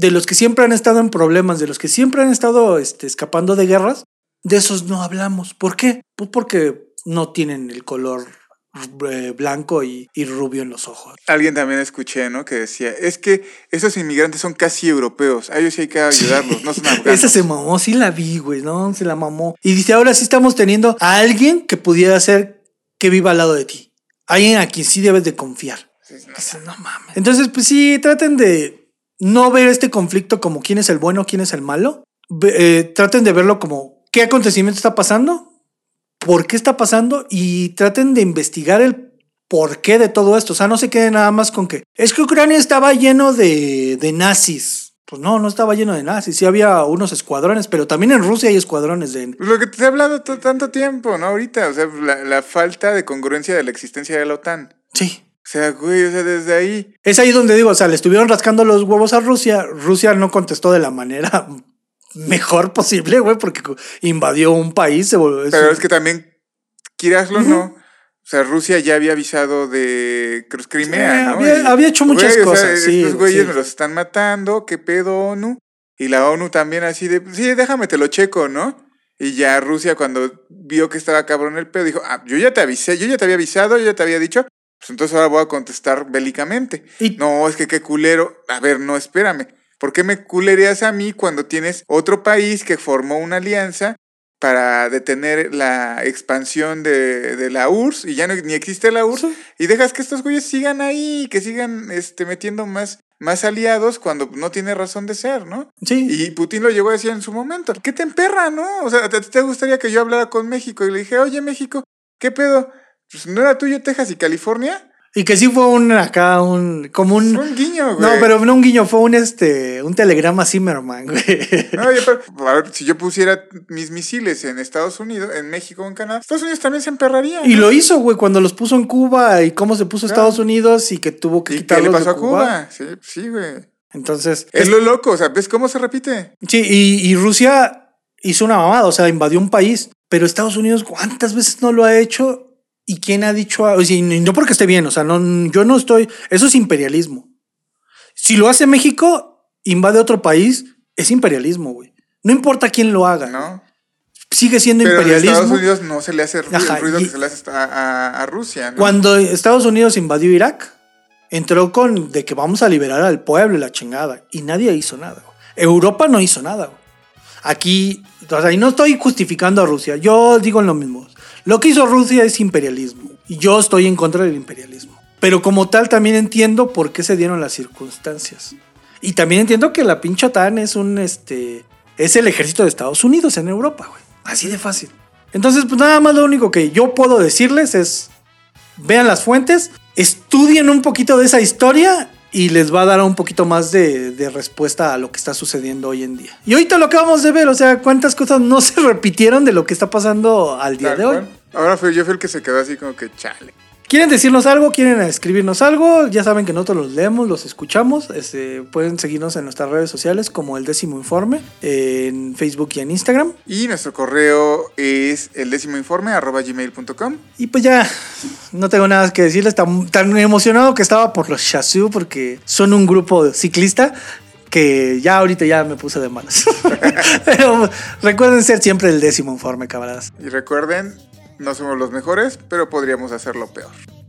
De los que siempre han estado en problemas, de los que siempre han estado este, escapando de guerras, de esos no hablamos. ¿Por qué? Pues porque no tienen el color eh, blanco y, y rubio en los ojos. Alguien también escuché, ¿no? Que decía, es que esos inmigrantes son casi europeos, a ellos sí hay que ayudarlos, no son afganos. Esa se mamó, sí la vi, güey, ¿no? Se la mamó. Y dice, ahora sí estamos teniendo a alguien que pudiera ser que viva al lado de ti. Alguien a quien sí debes de confiar. Dices, no mames. Entonces, pues sí, traten de no ver este conflicto como quién es el bueno, quién es el malo. Eh, traten de verlo como qué acontecimiento está pasando, por qué está pasando y traten de investigar el porqué de todo esto. O sea, no se queden nada más con que es que Ucrania estaba lleno de, de nazis. Pues no, no estaba lleno de nazis. Sí había unos escuadrones, pero también en Rusia hay escuadrones de... Lo que te he hablado to- tanto tiempo, ¿no? Ahorita, o sea, la, la falta de congruencia de la existencia de la OTAN. Sí. O sea, güey, o sea, desde ahí. Es ahí donde digo, o sea, le estuvieron rascando los huevos a Rusia. Rusia no contestó de la manera mejor posible, güey, porque invadió un país. Se volvió, Pero es que también, quieraslo o no, o sea, Rusia ya había avisado de Cruz Crimea, Sí, ¿no? había- había hecho muchas güey, o sea, cosas, sí, estos güeyes sí. me los están matando, ¿qué pedo ONU? Y la ONU también así de, sí, déjame te lo checo, ¿no? Y ya Rusia cuando vio que estaba cabrón el pedo, dijo, ah, yo ya te avisé, yo ya te había avisado, yo ya te había dicho, pues entonces ahora voy a contestar bélicamente. Y- No, es que qué culero. A ver, no, espérame. ¿Por qué me culereas a mí cuando tienes otro país que formó una alianza para detener la expansión de, de la URSS y ya no, ni existe la URSS? Sí. Y dejas que estos güeyes sigan ahí, que sigan este, metiendo más, más aliados cuando no tiene razón de ser, ¿no? Sí. Y Putin lo llegó a decir en su momento. ¿Qué te emperra, no? O sea, ¿te, te gustaría que yo hablara con México? Y le dije, oye, México, ¿qué pedo? Pues, ¿No era tuyo Texas y California? Y que sí fue un acá, un. como un. Fue un guiño, güey. no, pero no un guiño, fue un este. un telegrama Zimmerman, güey. No, oye, pero, a ver, si yo pusiera mis misiles en Estados Unidos, en México en Canadá, Estados Unidos también se emperraría. Y ¿no? lo hizo, güey, cuando los puso en Cuba y cómo se puso Claro. Estados Unidos y que tuvo que ¿Y qué quitarlos le pasó de a Cuba? Sí, sí, güey. Entonces. Es es- lo loco, o sea, ¿ves cómo se repite? Sí, y, y Rusia hizo una mamada, o sea, invadió un país. Pero Estados Unidos, ¿cuántas veces no lo ha hecho? ¿Y quién ha dicho? a- O sea, no porque esté bien, o sea, no, yo no estoy. Eso es imperialismo. Si lo hace México, invade otro país, es imperialismo, güey. No importa quién lo haga, ¿No? sigue siendo Pero imperialismo. Estados Unidos no se le hace ru- Ajá, el ruido y- que se le hace a, a- a Rusia, ¿no? Cuando Estados Unidos invadió Irak, entró con de que vamos a liberar al pueblo y la chingada. Y nadie hizo nada. güey. Europa no hizo nada. güey. Aquí, o sea, y no estoy justificando a Rusia. Yo digo lo mismo. Lo que hizo Rusia es imperialismo. Y yo estoy en contra del imperialismo. Pero como tal, también entiendo por qué se dieron las circunstancias. Y también entiendo que la pinche OTAN es un este. Es el ejército de Estados Unidos en Europa, güey. Así de fácil. Entonces, pues nada más lo único que yo puedo decirles es vean las fuentes, estudien un poquito de esa historia y les va a dar un poquito más de, de respuesta a lo que está sucediendo hoy en día. Y ahorita lo acabamos de ver, o sea, cuántas cosas no se repitieron de lo que está pasando al día Tal de hoy. Ahora fui, yo fui el que se quedó así como que chale. ¿Quieren decirnos algo? ¿Quieren escribirnos algo? Ya saben que nosotros los leemos, los escuchamos. Este, pueden seguirnos en nuestras redes sociales como El Décimo Informe, en Facebook y en Instagram. Y nuestro correo es el décimo informe arroba gmail.com. Y pues ya, no tengo nada que decirles. Tan, tan emocionado que estaba por los Shazoo porque son un grupo ciclista que ya ahorita ya me puse de malas. Pero recuerden ser siempre el décimo informe, camaradas. Y recuerden, no somos los mejores, pero podríamos hacerlo peor.